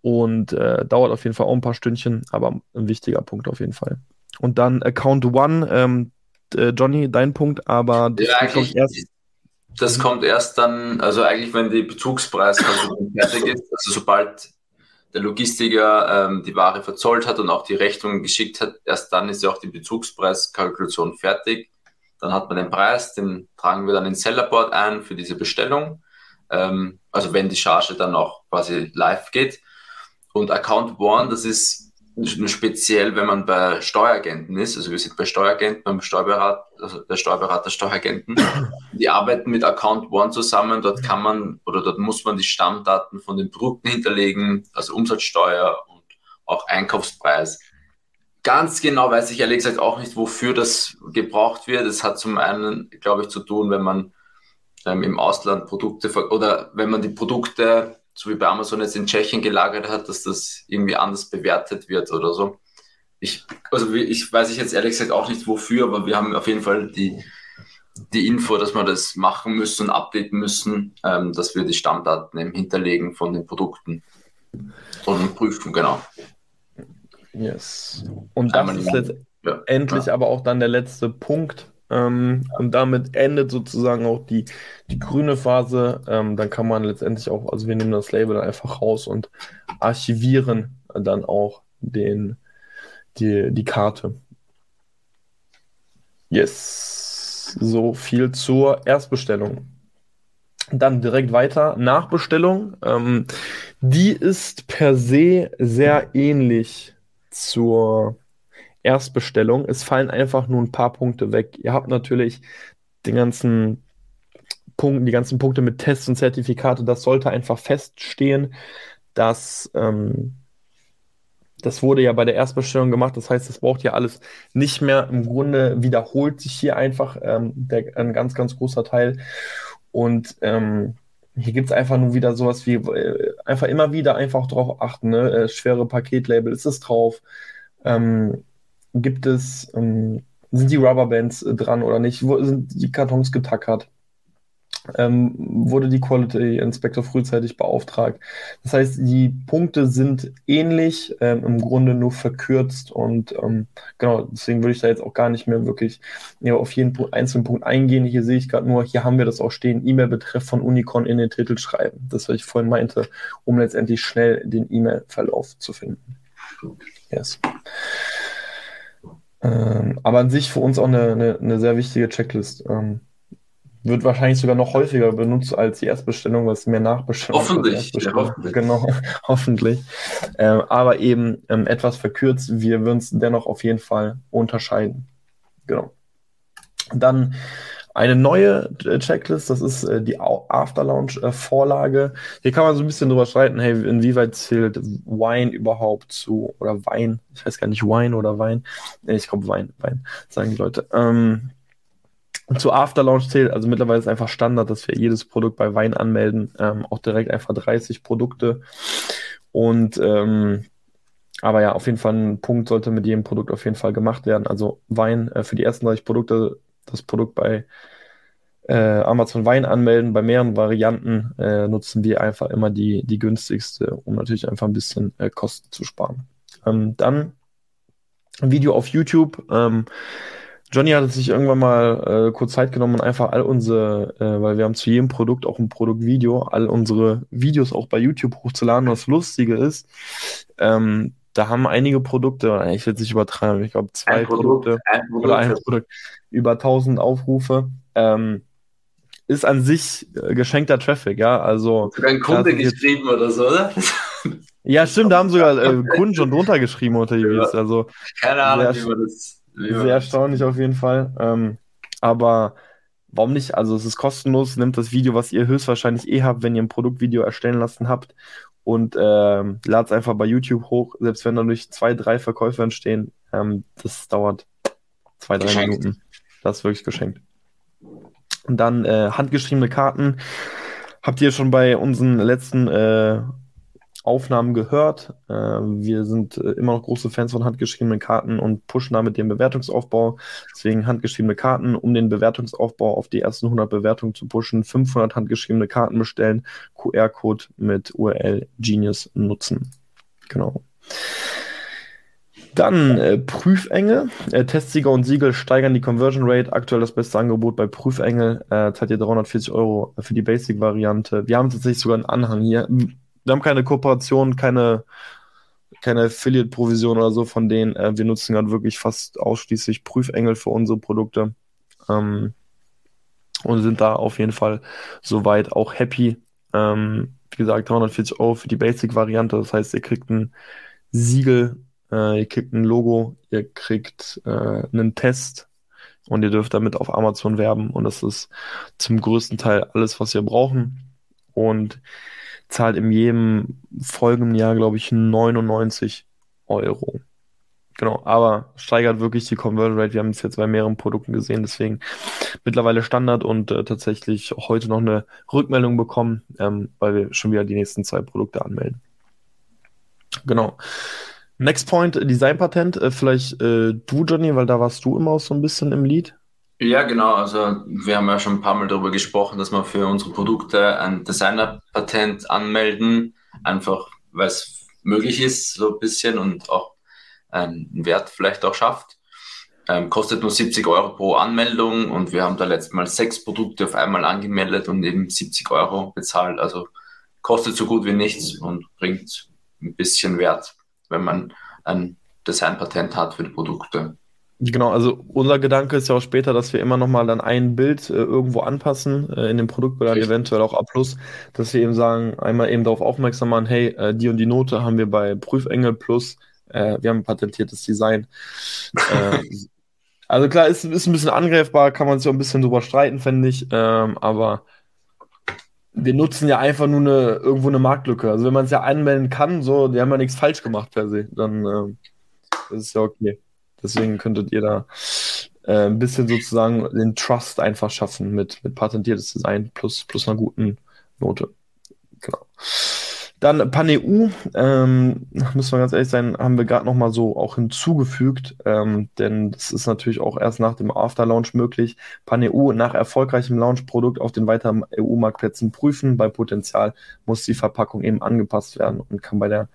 und äh, dauert auf jeden Fall auch ein paar Stündchen, aber ein wichtiger Punkt auf jeden Fall. Und dann Account One, ähm, äh, Johnny, dein Punkt, aber das ja, eigentlich, erst das kommt erst dann, also eigentlich, wenn die Bezugspreiskalkulation [LAUGHS] fertig ist, also sobald der Logistiker ähm, die Ware verzollt hat und auch die Rechnung geschickt hat, erst dann ist ja auch die Bezugspreiskalkulation fertig. Dann hat man den Preis, den tragen wir dann in Sellerboard ein für diese Bestellung. Ähm, also wenn die Charge dann auch quasi live geht. Und Account One, das ist speziell, wenn man bei Steueragenten ist, also wir sind bei Steueragenten, beim Steuerberater, also der Steuerberater Steueragenten, [CLEARS THROAT] die arbeiten mit Account One zusammen, dort kann man oder dort muss man die Stammdaten von den Produkten hinterlegen, also Umsatzsteuer und auch Einkaufspreis. Ganz genau weiß ich ehrlich gesagt auch nicht, wofür das gebraucht wird. Es hat zum einen, glaube ich, zu tun, wenn man ähm, im Ausland Produkte oder wenn man die Produkte so wie bei Amazon jetzt in Tschechien gelagert hat, dass das irgendwie anders bewertet wird oder so. ich, also ich weiß ich jetzt ehrlich gesagt auch nicht wofür, aber wir haben auf jeden Fall die, die Info, dass wir das machen müssen und updaten müssen, ähm, dass wir die Stammdaten eben hinterlegen von den Produkten und prüfen, genau. Yes. Und das ist letztendlich ja. aber auch dann der letzte Punkt. Ähm, und damit endet sozusagen auch die, die grüne Phase. Ähm, dann kann man letztendlich auch, also wir nehmen das Label dann einfach raus und archivieren dann auch den, die, die Karte. Yes. So viel zur Erstbestellung. Dann direkt weiter. Nachbestellung. Ähm, die ist per se sehr ähnlich zur Erstbestellung. Es fallen einfach nur ein paar Punkte weg. Ihr habt natürlich den ganzen Punkten, die ganzen Punkte mit Tests und Zertifikate. Das sollte einfach feststehen, dass ähm, das wurde ja bei der Erstbestellung gemacht. Das heißt, das braucht ja alles nicht mehr. Im Grunde wiederholt sich hier einfach ähm, der, ein ganz, ganz großer Teil. Und ähm, hier gibt es einfach nur wieder sowas wie, äh, einfach immer wieder einfach drauf achten, ne? Äh, schwere Paketlabel, ist es drauf? Ähm, gibt es, ähm, sind die Rubberbands äh, dran oder nicht? Wo sind die Kartons getackert? ähm, wurde die Quality Inspector frühzeitig beauftragt. Das heißt, die Punkte sind ähnlich, ähm, im Grunde nur verkürzt und ähm, genau, deswegen würde ich da jetzt auch gar nicht mehr wirklich ja, auf jeden einzelnen Punkt eingehen. Hier sehe ich gerade nur, hier haben wir das auch stehen, E-Mail-Betreff von Unicon in den Titel schreiben. Das, was ich vorhin meinte, um letztendlich schnell den E-Mail-Verlauf zu finden. Yes. Ähm, aber an sich für uns auch eine, eine, eine sehr wichtige Checklist. Ähm, wird wahrscheinlich sogar noch häufiger benutzt als die Erstbestellung, es mehr Nachbestellung Hoffentlich, ja, hoffentlich. Genau, [LAUGHS] hoffentlich. Ähm, aber eben ähm, etwas verkürzt. Wir würden es dennoch auf jeden Fall unterscheiden. Genau. Dann eine neue äh, Checklist, das ist äh, die After-Launch-Vorlage. Äh, Hier kann man so ein bisschen drüber streiten, hey, inwieweit zählt Wein überhaupt zu, oder Wein, ich weiß gar nicht, Wein oder Wein. Ich glaube Wein, Wein, sagen die Leute. Ähm, zu Afterlaunch zählt, also mittlerweile ist einfach Standard, dass wir jedes Produkt bei Wein anmelden, ähm, auch direkt einfach 30 Produkte. Und ähm, aber ja, auf jeden Fall ein Punkt sollte mit jedem Produkt auf jeden Fall gemacht werden. Also Wein äh, für die ersten 30 Produkte, das Produkt bei äh, Amazon Wein anmelden. Bei mehreren Varianten äh, nutzen wir einfach immer die, die günstigste, um natürlich einfach ein bisschen äh, Kosten zu sparen. Ähm, dann ein Video auf YouTube. Ähm, Johnny hat sich irgendwann mal äh, kurz Zeit genommen und einfach all unsere, äh, weil wir haben zu jedem Produkt auch ein Produktvideo, all unsere Videos auch bei YouTube hochzuladen. Was Lustige ist, ähm, da haben einige Produkte, ich will es nicht übertreiben, ich glaube zwei ein Produkte ein Produkt, oder ein Produkt über 1000 Aufrufe. Ähm, ist an sich äh, geschenkter Traffic, ja. Also. Sogar ein Kunde geschrieben oder so, oder? [LAUGHS] Ja, stimmt, da haben sogar äh, [LAUGHS] Kunden schon drunter geschrieben unter die Videos. Also, Keine Ahnung, wie man das sehr erstaunlich auf jeden Fall. Ähm, aber warum nicht? Also es ist kostenlos, nimmt das Video, was ihr höchstwahrscheinlich eh habt, wenn ihr ein Produktvideo erstellen lassen habt und ähm, es einfach bei YouTube hoch, selbst wenn da durch zwei, drei Verkäufer entstehen. Ähm, das dauert zwei, drei geschenkt. Minuten. Das ist wirklich geschenkt. Und dann äh, handgeschriebene Karten. Habt ihr schon bei unseren letzten äh, Aufnahmen gehört. Äh, wir sind äh, immer noch große Fans von handgeschriebenen Karten und pushen damit den Bewertungsaufbau. Deswegen handgeschriebene Karten, um den Bewertungsaufbau auf die ersten 100 Bewertungen zu pushen. 500 handgeschriebene Karten bestellen, QR-Code mit URL Genius nutzen. Genau. Dann äh, Prüfengel. Äh, Testsieger und Siegel steigern die Conversion Rate. Aktuell das beste Angebot bei Prüfengel. Äh, zahlt ihr 340 Euro für die Basic-Variante. Wir haben tatsächlich sogar einen Anhang hier wir haben keine Kooperation, keine, keine Affiliate-Provision oder so von denen. Äh, wir nutzen gerade wirklich fast ausschließlich Prüfengel für unsere Produkte. Ähm, und sind da auf jeden Fall soweit auch happy. Ähm, wie gesagt, 340 Euro für die Basic-Variante. Das heißt, ihr kriegt ein Siegel, äh, ihr kriegt ein Logo, ihr kriegt äh, einen Test und ihr dürft damit auf Amazon werben. Und das ist zum größten Teil alles, was wir brauchen. Und zahlt in jedem folgenden Jahr, glaube ich, 99 Euro. Genau, aber steigert wirklich die Conversion Rate. Wir haben es jetzt bei mehreren Produkten gesehen, deswegen mittlerweile Standard und äh, tatsächlich heute noch eine Rückmeldung bekommen, ähm, weil wir schon wieder die nächsten zwei Produkte anmelden. Genau. Next Point, Designpatent, äh, vielleicht äh, du, Johnny, weil da warst du immer auch so ein bisschen im Lied. Ja, genau. Also wir haben ja schon ein paar Mal darüber gesprochen, dass wir für unsere Produkte ein Designerpatent anmelden, einfach weil es möglich ist, so ein bisschen und auch einen Wert vielleicht auch schafft. Ähm, kostet nur 70 Euro pro Anmeldung und wir haben da letztes Mal sechs Produkte auf einmal angemeldet und eben 70 Euro bezahlt. Also kostet so gut wie nichts und bringt ein bisschen Wert, wenn man ein Designpatent hat für die Produkte. Genau, also unser Gedanke ist ja auch später, dass wir immer nochmal dann ein Bild äh, irgendwo anpassen, äh, in dem Produktbild eventuell auch A+, dass wir eben sagen, einmal eben darauf aufmerksam machen, hey, äh, die und die Note haben wir bei Prüfengel Plus, äh, wir haben ein patentiertes Design. Äh, [LAUGHS] also klar, ist, ist ein bisschen angreifbar, kann man sich auch ein bisschen drüber streiten, fände ich, ähm, aber wir nutzen ja einfach nur eine, irgendwo eine Marktlücke. Also wenn man es ja anmelden kann, so, die haben ja nichts falsch gemacht per se, dann äh, das ist ja okay. Deswegen könntet ihr da äh, ein bisschen sozusagen den Trust einfach schaffen mit, mit patentiertes Design plus, plus einer guten Note. Genau. Dann PanEU, ähm, müssen wir ganz ehrlich sein, haben wir gerade nochmal so auch hinzugefügt, ähm, denn das ist natürlich auch erst nach dem After-Launch möglich. PanEU nach erfolgreichem Launch-Produkt auf den weiteren EU-Marktplätzen prüfen. Bei Potenzial muss die Verpackung eben angepasst werden und kann bei der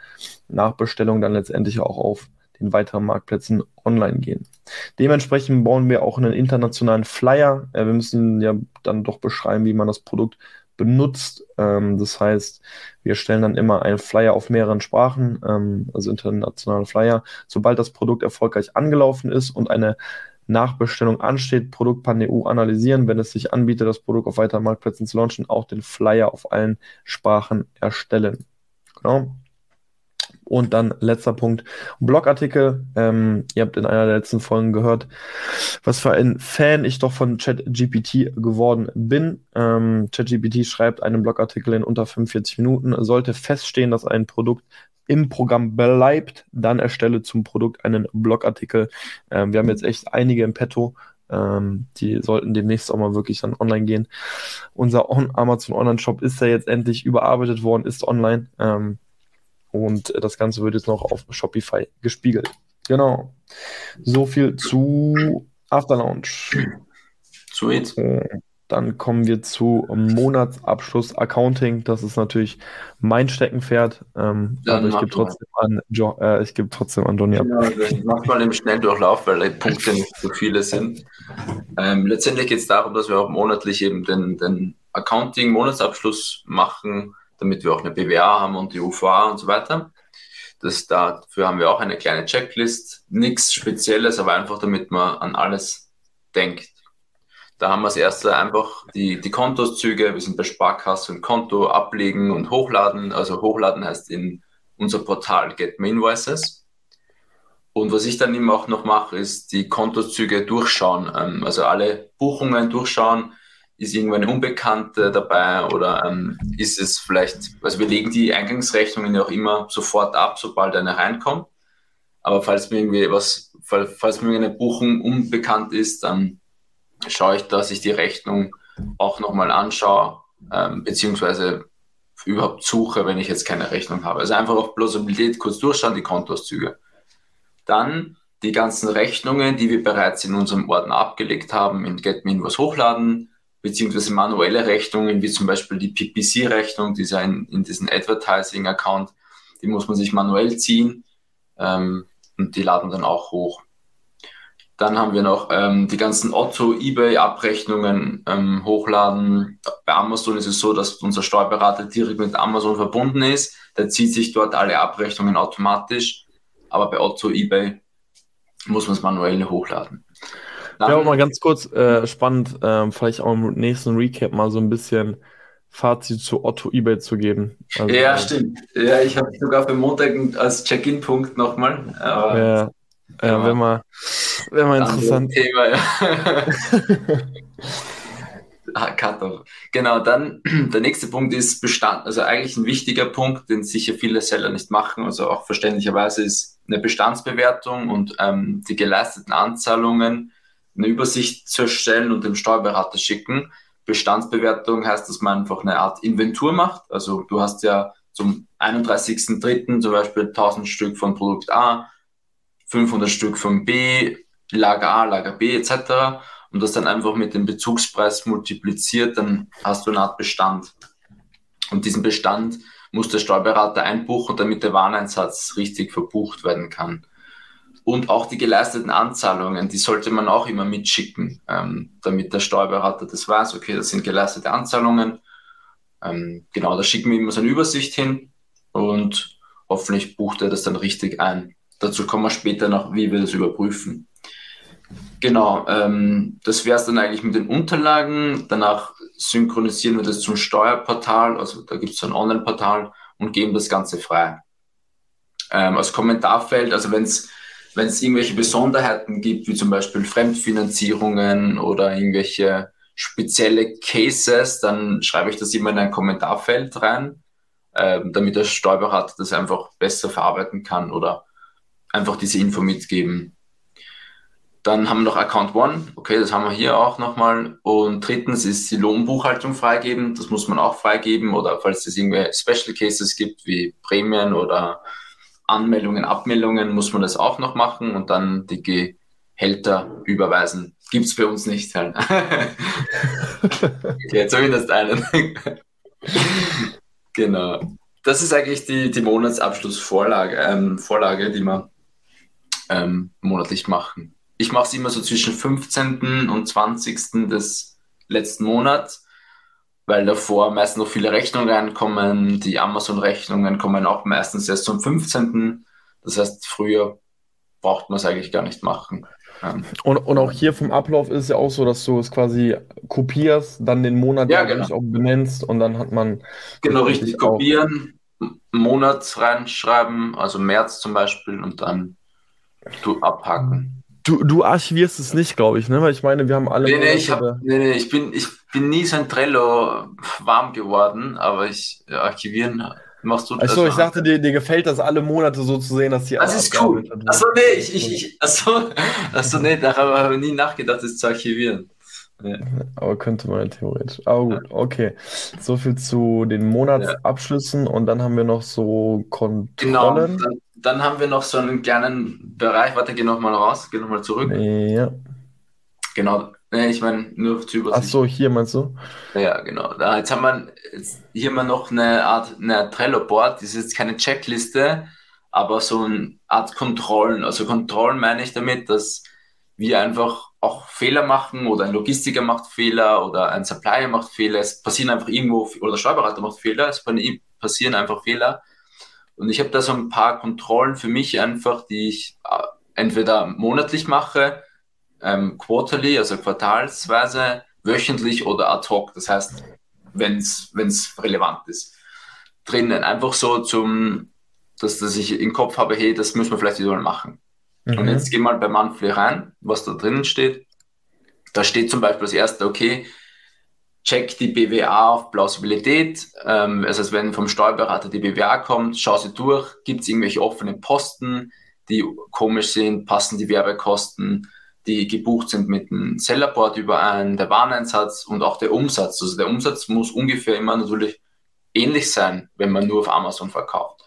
Nachbestellung dann letztendlich auch auf den weiteren Marktplätzen online gehen. Dementsprechend bauen wir auch einen internationalen Flyer. Äh, wir müssen ja dann doch beschreiben, wie man das Produkt benutzt. Ähm, das heißt, wir stellen dann immer einen Flyer auf mehreren Sprachen, ähm, also internationale Flyer. Sobald das Produkt erfolgreich angelaufen ist und eine Nachbestellung ansteht, Produktpan EU analysieren, wenn es sich anbietet, das Produkt auf weiteren Marktplätzen zu launchen, auch den Flyer auf allen Sprachen erstellen. Genau. Und dann letzter Punkt, Blogartikel. Ähm, ihr habt in einer der letzten Folgen gehört, was für ein Fan ich doch von ChatGPT geworden bin. Ähm, ChatGPT schreibt einen Blogartikel in unter 45 Minuten. Sollte feststehen, dass ein Produkt im Programm bleibt, dann erstelle zum Produkt einen Blogartikel. Ähm, wir haben jetzt echt einige im Petto. Ähm, die sollten demnächst auch mal wirklich dann online gehen. Unser On Amazon Online Shop ist ja jetzt endlich überarbeitet worden, ist online. Ähm, und das Ganze wird jetzt noch auf Shopify gespiegelt. Genau. So viel zu After Launch. Sweet. Dann kommen wir zu Monatsabschluss Accounting. Das ist natürlich mein Steckenpferd. Ähm, aber ich gebe trotzdem, an jo äh, geb trotzdem an Johnny ab. Genau, mach mal im Schnelldurchlauf, weil die Punkte nicht so viele sind. Ähm, letztendlich geht es darum, dass wir auch monatlich eben den, den Accounting-Monatsabschluss machen damit wir auch eine BWA haben und die UVA und so weiter. Das, dafür haben wir auch eine kleine Checklist. Nichts Spezielles, aber einfach damit man an alles denkt. Da haben wir als erstes einfach die, die Kontoszüge. Wir sind bei Sparkasse und Konto ablegen und hochladen. Also hochladen heißt in unser Portal Get Me Invoices. Und was ich dann immer auch noch mache, ist die Kontozüge durchschauen. Ähm, also alle Buchungen durchschauen ist irgendwo eine Unbekannte dabei oder ähm, ist es vielleicht, also wir legen die Eingangsrechnungen ja auch immer sofort ab, sobald eine reinkommt. Aber falls mir irgendwie was, falls, mir eine Buchung unbekannt ist, dann schaue ich, dass ich die Rechnung auch nochmal anschaue, ähm, beziehungsweise überhaupt suche, wenn ich jetzt keine Rechnung habe. Also einfach auf Plausibilität kurz durchschauen, die Kontoauszüge. Dann die ganzen Rechnungen, die wir bereits in unserem Ordner abgelegt haben, in GetMe was hochladen, beziehungsweise manuelle Rechnungen, wie zum Beispiel die PPC-Rechnung, die ist ja in, in diesem Advertising-Account, die muss man sich manuell ziehen ähm, und die laden dann auch hoch. Dann haben wir noch ähm, die ganzen Otto, eBay-Abrechnungen ähm, hochladen. Bei Amazon ist es so, dass unser Steuerberater direkt mit Amazon verbunden ist. Der zieht sich dort alle Abrechnungen automatisch. Aber bei Otto, eBay muss man es manuell hochladen. Ja, auch mal ganz kurz äh, spannend, äh, vielleicht auch im nächsten Recap mal so ein bisschen Fazit zu Otto eBay zu geben. Also, ja, stimmt. Ja, ich habe sogar für Montag als Check-in-Punkt nochmal. Ja, ja wäre mal, wär mal interessant. Thema, ja. [LAUGHS] ah, Genau, dann [CLEARS THROAT] der nächste Punkt ist Bestand, also eigentlich ein wichtiger Punkt, den sicher viele Seller nicht machen, also auch verständlicherweise ist eine Bestandsbewertung und ähm, die geleisteten Anzahlungen eine Übersicht zu erstellen und dem Steuerberater schicken. Bestandsbewertung heißt, dass man einfach eine Art Inventur macht. Also du hast ja zum 31.03. zum Beispiel 1000 Stück von Produkt A, 500 Stück von B, Lager A, Lager B etc. Und das dann einfach mit dem Bezugspreis multipliziert, dann hast du eine Art Bestand. Und diesen Bestand muss der Steuerberater einbuchen, damit der Wareneinsatz richtig verbucht werden kann. Und auch die geleisteten Anzahlungen, die sollte man auch immer mitschicken, ähm, damit der Steuerberater das weiß, okay, das sind geleistete Anzahlungen. Ähm, genau, da schicken wir immer so eine Übersicht hin und hoffentlich bucht er das dann richtig ein. Dazu kommen wir später noch, wie wir das überprüfen. Genau, ähm, das wäre es dann eigentlich mit den Unterlagen. Danach synchronisieren wir das zum Steuerportal, also da gibt es so ein Online-Portal und geben das Ganze frei. Ähm, als Kommentarfeld, also wenn es wenn es irgendwelche Besonderheiten gibt, wie zum Beispiel Fremdfinanzierungen oder irgendwelche spezielle Cases, dann schreibe ich das immer in ein Kommentarfeld rein, äh, damit der Steuerberater das einfach besser verarbeiten kann oder einfach diese Info mitgeben. Dann haben wir noch Account One, okay, das haben wir hier auch nochmal. Und drittens ist die Lohnbuchhaltung freigeben, das muss man auch freigeben oder falls es irgendwelche Special Cases gibt, wie Prämien oder Anmeldungen, Abmeldungen, muss man das auch noch machen und dann die Gehälter überweisen. Gibt es bei uns nicht. Halt. [LAUGHS] okay, zumindest einen. genau. Das ist eigentlich die, die Monatsabschlussvorlage, ähm, Vorlage, die wir ähm, monatlich machen. Ich mache es immer so zwischen 15. und 20. des letzten Monats weil davor meist noch viele Rechnungen reinkommen. Die Amazon-Rechnungen kommen auch meistens erst zum 15. Das heißt, früher braucht man es eigentlich gar nicht machen. Und, und auch hier vom Ablauf ist es ja auch so, dass du es quasi kopierst, dann den Monat ja, genau. auch benennst und dann hat man. Genau, richtig kopieren, Monat reinschreiben, also März zum Beispiel und dann du abhaken. Du, du archivierst es nicht, glaube ich, ne? Weil ich meine, wir haben alle. Nee, nee, ich, hab, nee, nee, ich, bin, ich bin nie so ein Trello warm geworden, aber ich archivieren machst du das. Achso, ich dachte, dir, dir gefällt das alle Monate so zu sehen, dass die Das ist cool. Achso, nee, ich, ich, ich, achso, [LAUGHS] achso, nee, darüber habe ich nie nachgedacht, das zu archivieren. Ja. Aber könnte man ja theoretisch. Aber gut, okay. So viel zu den Monatsabschlüssen und dann haben wir noch so Kontrollen. Genau, dann, dann, haben wir noch so einen kleinen Bereich. Warte, geh nochmal raus, geh nochmal zurück. Ja. Genau, ich meine, nur zur Übersicht. Ach so, hier meinst du? Ja, genau. Da, jetzt haben wir jetzt hier mal noch eine Art eine Trello-Board. Das ist jetzt keine Checkliste, aber so eine Art Kontrollen. Also Kontrollen meine ich damit, dass wir einfach auch Fehler machen oder ein Logistiker macht Fehler oder ein Supplier macht Fehler. Es passieren einfach irgendwo, oder der Steuerberater macht Fehler, es passieren einfach Fehler. Und ich habe da so ein paar Kontrollen für mich einfach, die ich äh, entweder monatlich mache, ähm, quarterly, also quartalsweise, wöchentlich oder ad hoc. Das heißt, wenn es relevant ist. Drinnen. Einfach so zum, dass, dass ich im Kopf habe, hey, das müssen wir vielleicht wieder mal machen. Mhm. Und jetzt geh mal bei Monthly rein, was da drinnen steht. Da steht zum Beispiel das erste, okay, check die BWA auf Plausibilität. Ähm, also wenn vom Steuerberater die BWA kommt, schau sie durch, gibt es irgendwelche offenen Posten, die komisch sind, passen die Werbekosten, die gebucht sind mit dem Sellerboard überein, der Wareneinsatz und auch der Umsatz. Also der Umsatz muss ungefähr immer natürlich ähnlich sein, wenn man nur auf Amazon verkauft.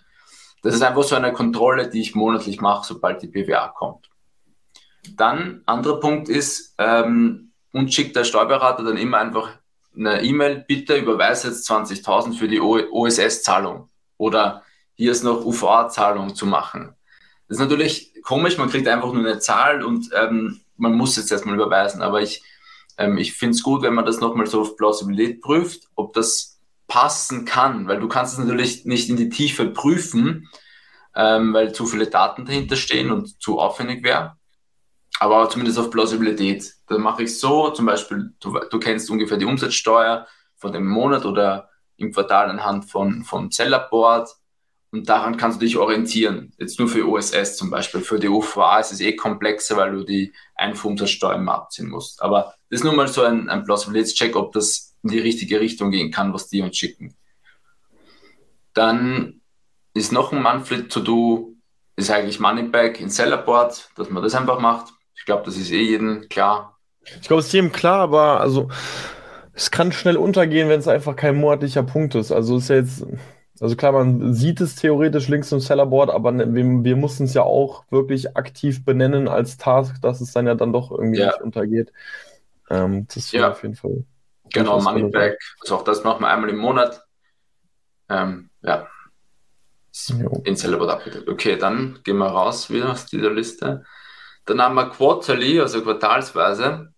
Das ist einfach so eine Kontrolle, die ich monatlich mache, sobald die BWA kommt. Dann, anderer Punkt ist, ähm, uns schickt der Steuerberater dann immer einfach eine E-Mail, bitte überweise jetzt 20.000 für die OSS-Zahlung oder hier ist noch UVA-Zahlung zu machen. Das ist natürlich komisch, man kriegt einfach nur eine Zahl und ähm, man muss jetzt erstmal überweisen, aber ich, ähm, ich finde es gut, wenn man das nochmal so auf Plausibilität prüft, ob das passen kann, weil du kannst es natürlich nicht in die Tiefe prüfen, ähm, weil zu viele Daten dahinter stehen und zu aufwendig wäre. Aber zumindest auf Plausibilität. Da mache ich so, zum Beispiel, du, du kennst ungefähr die Umsatzsteuer von dem Monat oder im Quartal anhand von, vom Sellerboard und daran kannst du dich orientieren. Jetzt nur für OSS zum Beispiel. Für die UVA ist es eh komplexer, weil du die Einfuhrumsatzsteuer immer abziehen musst. Aber das ist nur mal so ein, ein Plausibilitätscheck, ob das in die richtige Richtung gehen kann, was die uns schicken. Dann ist noch ein Monthly To-Do, ist eigentlich Moneyback in Sellerboard, dass man das einfach macht. Ich glaube, das ist eh jedem klar. Ich glaube, es ist jedem klar, aber also es kann schnell untergehen, wenn es einfach kein monatlicher Punkt ist. Also ist ja jetzt, Also klar, man sieht es theoretisch links im Sellerboard, aber ne, wir, wir mussten es ja auch wirklich aktiv benennen als Task, dass es dann ja dann doch irgendwie ja. nicht untergeht. Ähm, das ist ja. auf jeden Fall. Genau, Moneyback. Also auch das machen wir einmal im Monat. Ähm, ja. Jo. In Sellerboard abgedeckt. Okay, dann gehen wir raus wieder aus dieser Liste. Dann haben wir Quarterly, also quartalsweise.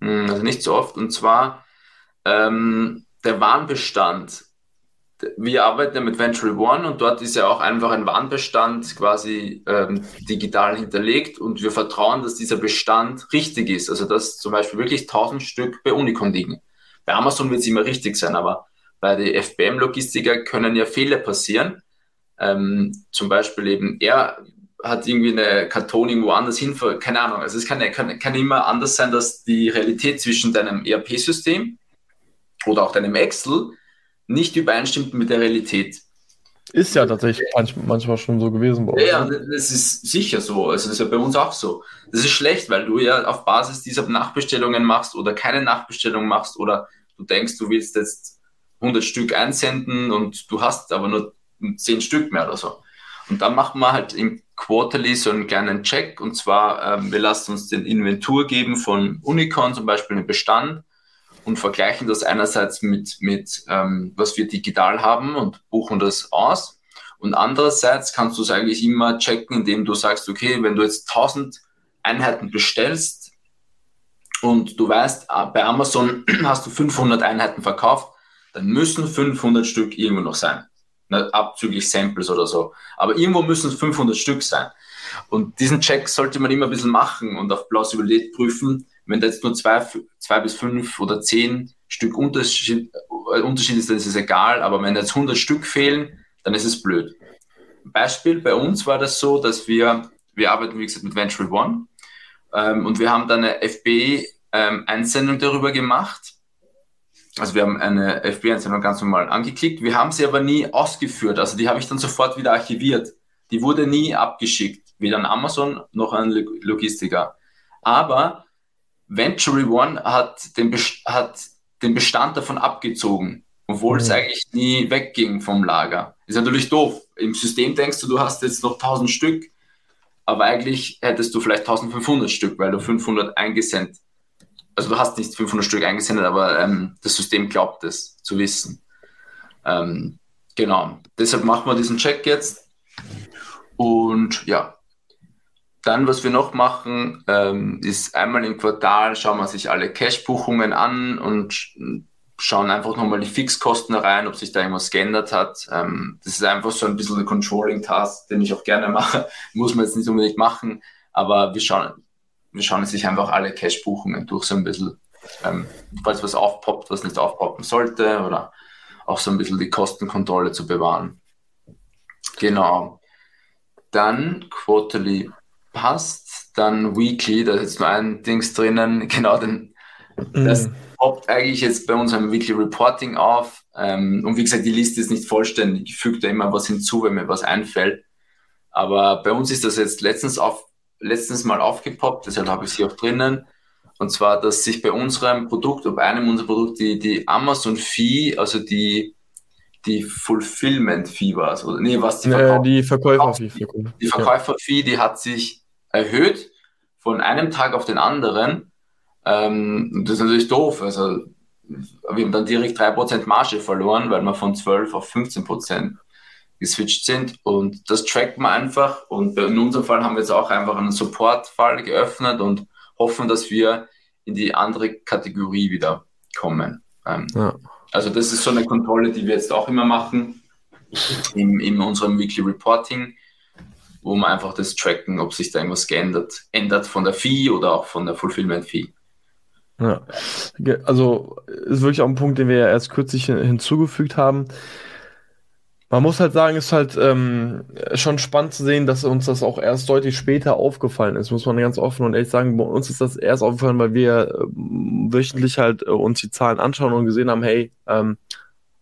Hm, also nicht so oft. Und zwar ähm, der Warenbestand wir arbeiten ja mit Venture One und dort ist ja auch einfach ein Warenbestand quasi ähm, digital hinterlegt und wir vertrauen, dass dieser Bestand richtig ist. Also dass zum Beispiel wirklich 1000 Stück bei Unicom liegen. Bei Amazon wird es immer richtig sein, aber bei den FBM-Logistiker können ja Fehler passieren. Ähm, zum Beispiel eben, er hat irgendwie eine Karton irgendwo anders hin, keine Ahnung. Also es kann, kann, kann immer anders sein, dass die Realität zwischen deinem ERP-System oder auch deinem Excel nicht übereinstimmt mit der Realität. Ist ja tatsächlich manchmal schon so gewesen bei uns. Ja, ne? das ist sicher so. Also das ist ja bei uns auch so. Das ist schlecht, weil du ja auf Basis dieser Nachbestellungen machst oder keine Nachbestellung machst oder du denkst, du willst jetzt 100 Stück einsenden und du hast aber nur 10 Stück mehr oder so. Und dann machen wir halt im Quarterly so einen kleinen Check und zwar, ähm, wir lassen uns den Inventur geben von Unicorn, zum Beispiel einen Bestand und vergleichen das einerseits mit, mit ähm, was wir digital haben und buchen das aus. Und andererseits kannst du es eigentlich immer checken, indem du sagst, okay, wenn du jetzt 1000 Einheiten bestellst und du weißt, ah, bei Amazon [CLEARS THROAT] hast du 500 Einheiten verkauft, dann müssen 500 Stück irgendwo noch sein. Abzüglich Samples oder so. Aber irgendwo müssen es 500 Stück sein. Und diesen Check sollte man immer ein bisschen machen und auf Plausibilität prüfen, wenn da jetzt nur zwei, zwei bis fünf oder zehn Stück Unterschied, äh, Unterschied ist, dann ist es egal, aber wenn jetzt 100 Stück fehlen, dann ist es blöd. Beispiel, bei uns war das so, dass wir, wir arbeiten wie gesagt mit Venture One ähm, und wir haben dann eine FB-Einsendung ähm, darüber gemacht. Also wir haben eine FB-Einsendung ganz normal angeklickt. Wir haben sie aber nie ausgeführt. Also die habe ich dann sofort wieder archiviert. Die wurde nie abgeschickt, weder an Amazon noch an Logistiker. Aber Venture One hat den, hat den Bestand davon abgezogen, obwohl mhm. es eigentlich nie wegging vom Lager. Ist natürlich doof. Im System denkst du, du hast jetzt noch 1000 Stück, aber eigentlich hättest du vielleicht 1500 Stück, weil du 500 eingesendet. Also du hast nicht 500 Stück eingesendet, aber ähm, das System glaubt es zu wissen. Ähm, genau. Deshalb machen wir diesen Check jetzt. Und ja, dann, was wir noch machen, ähm, ist einmal im Quartal schauen wir sich alle Cash-Buchungen an und schauen einfach nochmal die Fixkosten rein, ob sich da irgendwas geändert hat. Ähm, das ist einfach so ein bisschen ein Controlling-Task, den ich auch gerne mache. [LAUGHS] Muss man jetzt nicht unbedingt machen, aber wir schauen, wir schauen sich einfach alle Cash-Buchungen durch, so ein bisschen, ähm, falls was aufpoppt, was nicht aufpoppen sollte, oder auch so ein bisschen die Kostenkontrolle zu bewahren. Genau. Dann Quarterly passt, dann Weekly, da ist jetzt nur ein Dings drinnen, [LAUGHS] genau, denn mhm. das poppt eigentlich jetzt bei unserem Weekly Reporting auf. Ähm, und wie gesagt, die Liste ist nicht vollständig, ich füge da immer was hinzu, wenn mir was einfällt. Aber bei uns ist das jetzt letztens, auf, letztens mal aufgepoppt, deshalb habe ich sie auch drinnen. Und zwar, dass sich bei unserem Produkt, ob einem unserer Produkte, die, die Amazon Fee, also die, die Fulfillment Fee war, also, nee, was die, äh, die Verkäufer Fee. Die Verkäufer Fee, die hat sich erhöht von einem Tag auf den anderen. Ähm, das ist natürlich doof. Also wir haben dann direkt 3% Marge verloren, weil wir von 12 auf 15% geswitcht sind. Und das trackt man einfach. Und in unserem Fall haben wir jetzt auch einfach einen Support-Fall geöffnet und hoffen, dass wir in die andere Kategorie wieder kommen. Ähm, ja. Also das ist so eine Kontrolle, die wir jetzt auch immer machen in, in unserem Weekly Reporting wo man einfach das tracken, ob sich da irgendwas geändert, ändert von der Fee oder auch von der Fulfillment-Fee. Ja, also ist wirklich auch ein Punkt, den wir ja erst kürzlich hinzugefügt haben. Man muss halt sagen, ist halt ähm, schon spannend zu sehen, dass uns das auch erst deutlich später aufgefallen ist, muss man ganz offen und ehrlich sagen. Bei uns ist das erst aufgefallen, weil wir äh, wöchentlich halt äh, uns die Zahlen anschauen und gesehen haben, hey, ähm,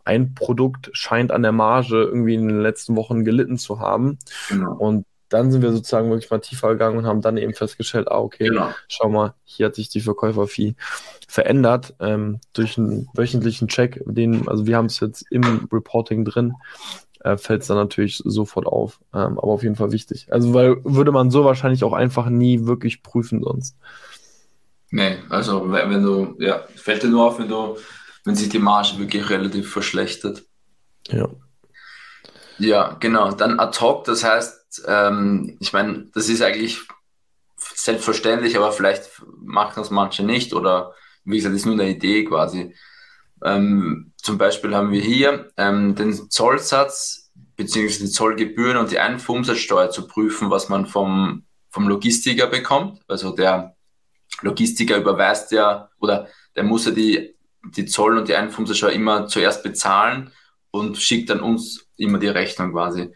ein Produkt scheint an der Marge irgendwie in den letzten Wochen gelitten zu haben. Genau. Und dann sind wir sozusagen wirklich mal tiefer gegangen und haben dann eben festgestellt, ah, okay, Genau. schau mal, hier hat sich die Verkäuferfee verändert ähm, durch einen wöchentlichen Check, den, also wir haben es jetzt im Reporting drin, äh, fällt es dann natürlich sofort auf. Ähm, aber auf jeden Fall wichtig. Also, weil würde man so wahrscheinlich auch einfach nie wirklich prüfen sonst. Nee, also wenn du, ja, fällt dir nur auf, wenn du, wenn sich die Marge wirklich relativ verschlechtert. Ja. Ja, genau. Dann ad hoc, das heißt, ähm, ich meine, das ist eigentlich selbstverständlich, aber vielleicht machen das manche nicht oder wie gesagt, ist nur eine Idee quasi. Ähm, zum Beispiel haben wir hier ähm, den Zollsatz beziehungsweise die Zollgebühren und die Einfuhrumsatzsteuer zu prüfen, was man vom, vom Logistiker bekommt. Also der Logistiker überweist ja oder der muss ja die, die Zoll- und die Einfuhrumsatzsteuer immer zuerst bezahlen und schickt dann uns immer die Rechnung quasi.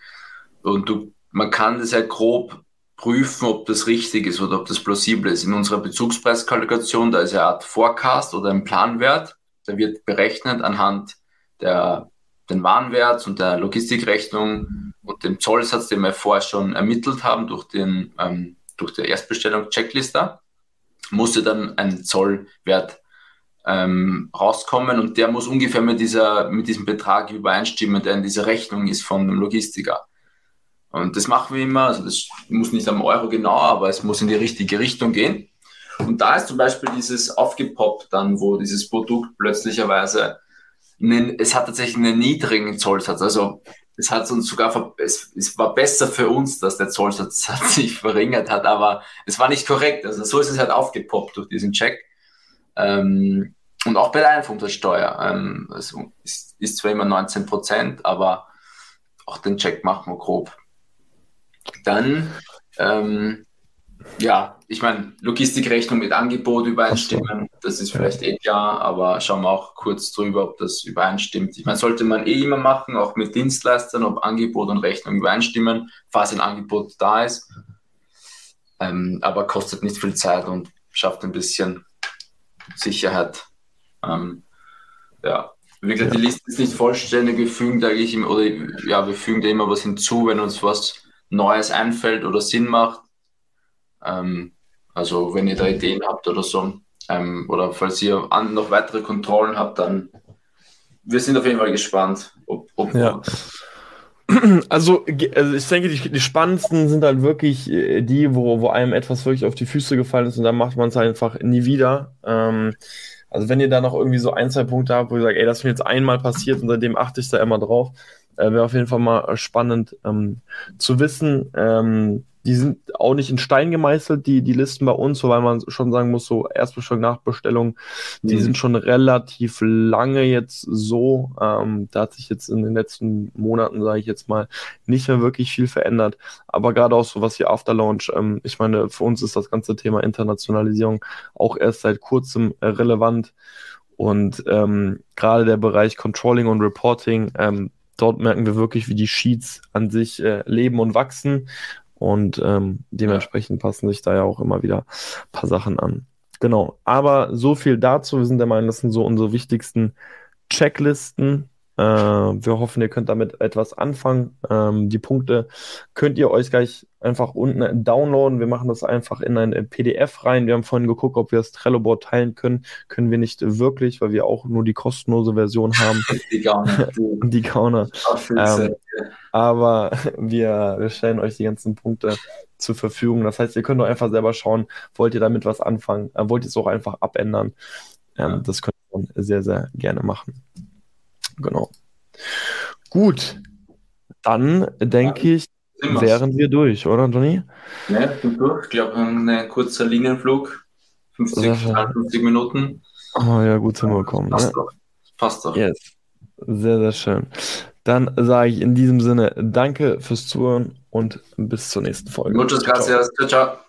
Und du, man kann das ja grob prüfen, ob das richtig ist oder ob das plausibel ist. In unserer Bezugspreiskalkulation, da ist eine Art Forecast oder ein Planwert, der wird berechnet anhand der, den Warenwerts und der Logistikrechnung und dem Zollsatz, den wir vorher schon ermittelt haben durch, den, ähm, durch die Erstbestellung Checkliste, musste dann ein Zollwert ähm, rauskommen und der muss ungefähr mit, dieser, mit diesem Betrag übereinstimmen, der in dieser Rechnung ist von dem Logistiker. Und das machen wir immer, also das muss nicht am Euro genau, aber es muss in die richtige Richtung gehen. Und da ist zum Beispiel dieses aufgepoppt dann, wo dieses Produkt plötzlicherweise, einen, es hat tatsächlich einen niedrigen Zollsatz. Also es hat uns sogar, es, es war besser für uns, dass der Zollsatz [LAUGHS] sich verringert hat, aber es war nicht korrekt. Also so ist es halt aufgepoppt durch diesen Check. Ähm, und auch bei der Einfuhrumsatzsteuer. Ähm, also ist, ist zwar immer 19 Prozent, aber auch den Check machen wir grob. Dann, ähm, ja, ich meine, Logistikrechnung mit Angebot übereinstimmen, das ist vielleicht eh klar, aber schauen wir auch kurz drüber, ob das übereinstimmt. Ich meine, sollte man eh immer machen, auch mit Dienstleistern, ob Angebot und Rechnung übereinstimmen, falls ein Angebot da ist. Ähm, aber kostet nicht viel Zeit und schafft ein bisschen Sicherheit. Ähm, ja, wie gesagt, die Liste ist nicht vollständig. Wir fügen da eigentlich immer, oder ja, wir fügen da immer was hinzu, wenn uns was Neues einfällt oder Sinn macht. Ähm, also wenn ihr da Ideen habt oder so, ähm, oder falls ihr an, noch weitere Kontrollen habt, dann wir sind auf jeden Fall gespannt, ob, ob Ja. Also, also ich denke, die, die spannendsten sind halt wirklich äh, die, wo, wo einem etwas wirklich auf die Füße gefallen ist und dann macht man es einfach nie wieder. Ähm, also wenn ihr da noch irgendwie so ein, zwei Punkte habt, wo ihr sagt, ey, das ist mir jetzt einmal passiert und seitdem achte ich da immer drauf, äh, wäre auf jeden Fall mal spannend ähm, zu wissen. Ähm, die sind auch nicht in Stein gemeißelt, die, die Listen bei uns, wobei man schon sagen muss, so Erstbestellung, Nachbestellung, die Mhm. sind schon relativ lange jetzt so. Ähm, da hat sich jetzt in den letzten Monaten, sage ich jetzt mal, nicht mehr wirklich viel verändert. Aber gerade auch so was wie Afterlaunch, ähm, ich meine, für uns ist das ganze Thema Internationalisierung auch erst seit kurzem äh, relevant. Und ähm, gerade der Bereich Controlling und Reporting, ähm, dort merken wir wirklich, wie die Sheets an sich äh, leben und wachsen. Und ähm, dementsprechend passen sich da ja auch immer wieder ein paar Sachen an. Genau, aber so viel dazu. Wir sind der Meinung, das sind so unsere wichtigsten Checklisten. Äh, wir hoffen, ihr könnt damit etwas anfangen. Ähm, die Punkte könnt ihr euch gleich einfach unten downloaden. Wir machen das einfach in ein PDF rein. Wir haben vorhin geguckt, ob wir das Trello-Board teilen können. Können wir nicht wirklich, weil wir auch nur die kostenlose Version haben. [LAUGHS] die Gauner, [LAUGHS] die Gauner. Auffüllse. Aber [LAUGHS] wir, wir stellen euch die ganzen Punkte zur Verfügung. Das heißt, ihr könnt doch einfach selber schauen, wollt ihr damit was anfangen? Äh, wollt ihr es auch einfach abändern? Ähm. Das könnt ihr dann sehr, sehr gerne machen. Genau. Gut. Dann denke ich, Sind wir's. wären wir durch, oder, Johnny? Ja, bin durch. Ich glaube, ein kurzer Linienflug. 50, Sehr schön. 52 Minuten. Oh ja, gut hinbekommen. Ne? Passt doch. Passt doch. Yes. Sehr, sehr schön. Dann sage ich in diesem Sinne Danke fürs Zuhören und bis zur nächsten Folge. Muchas gracias. Ciao, ciao.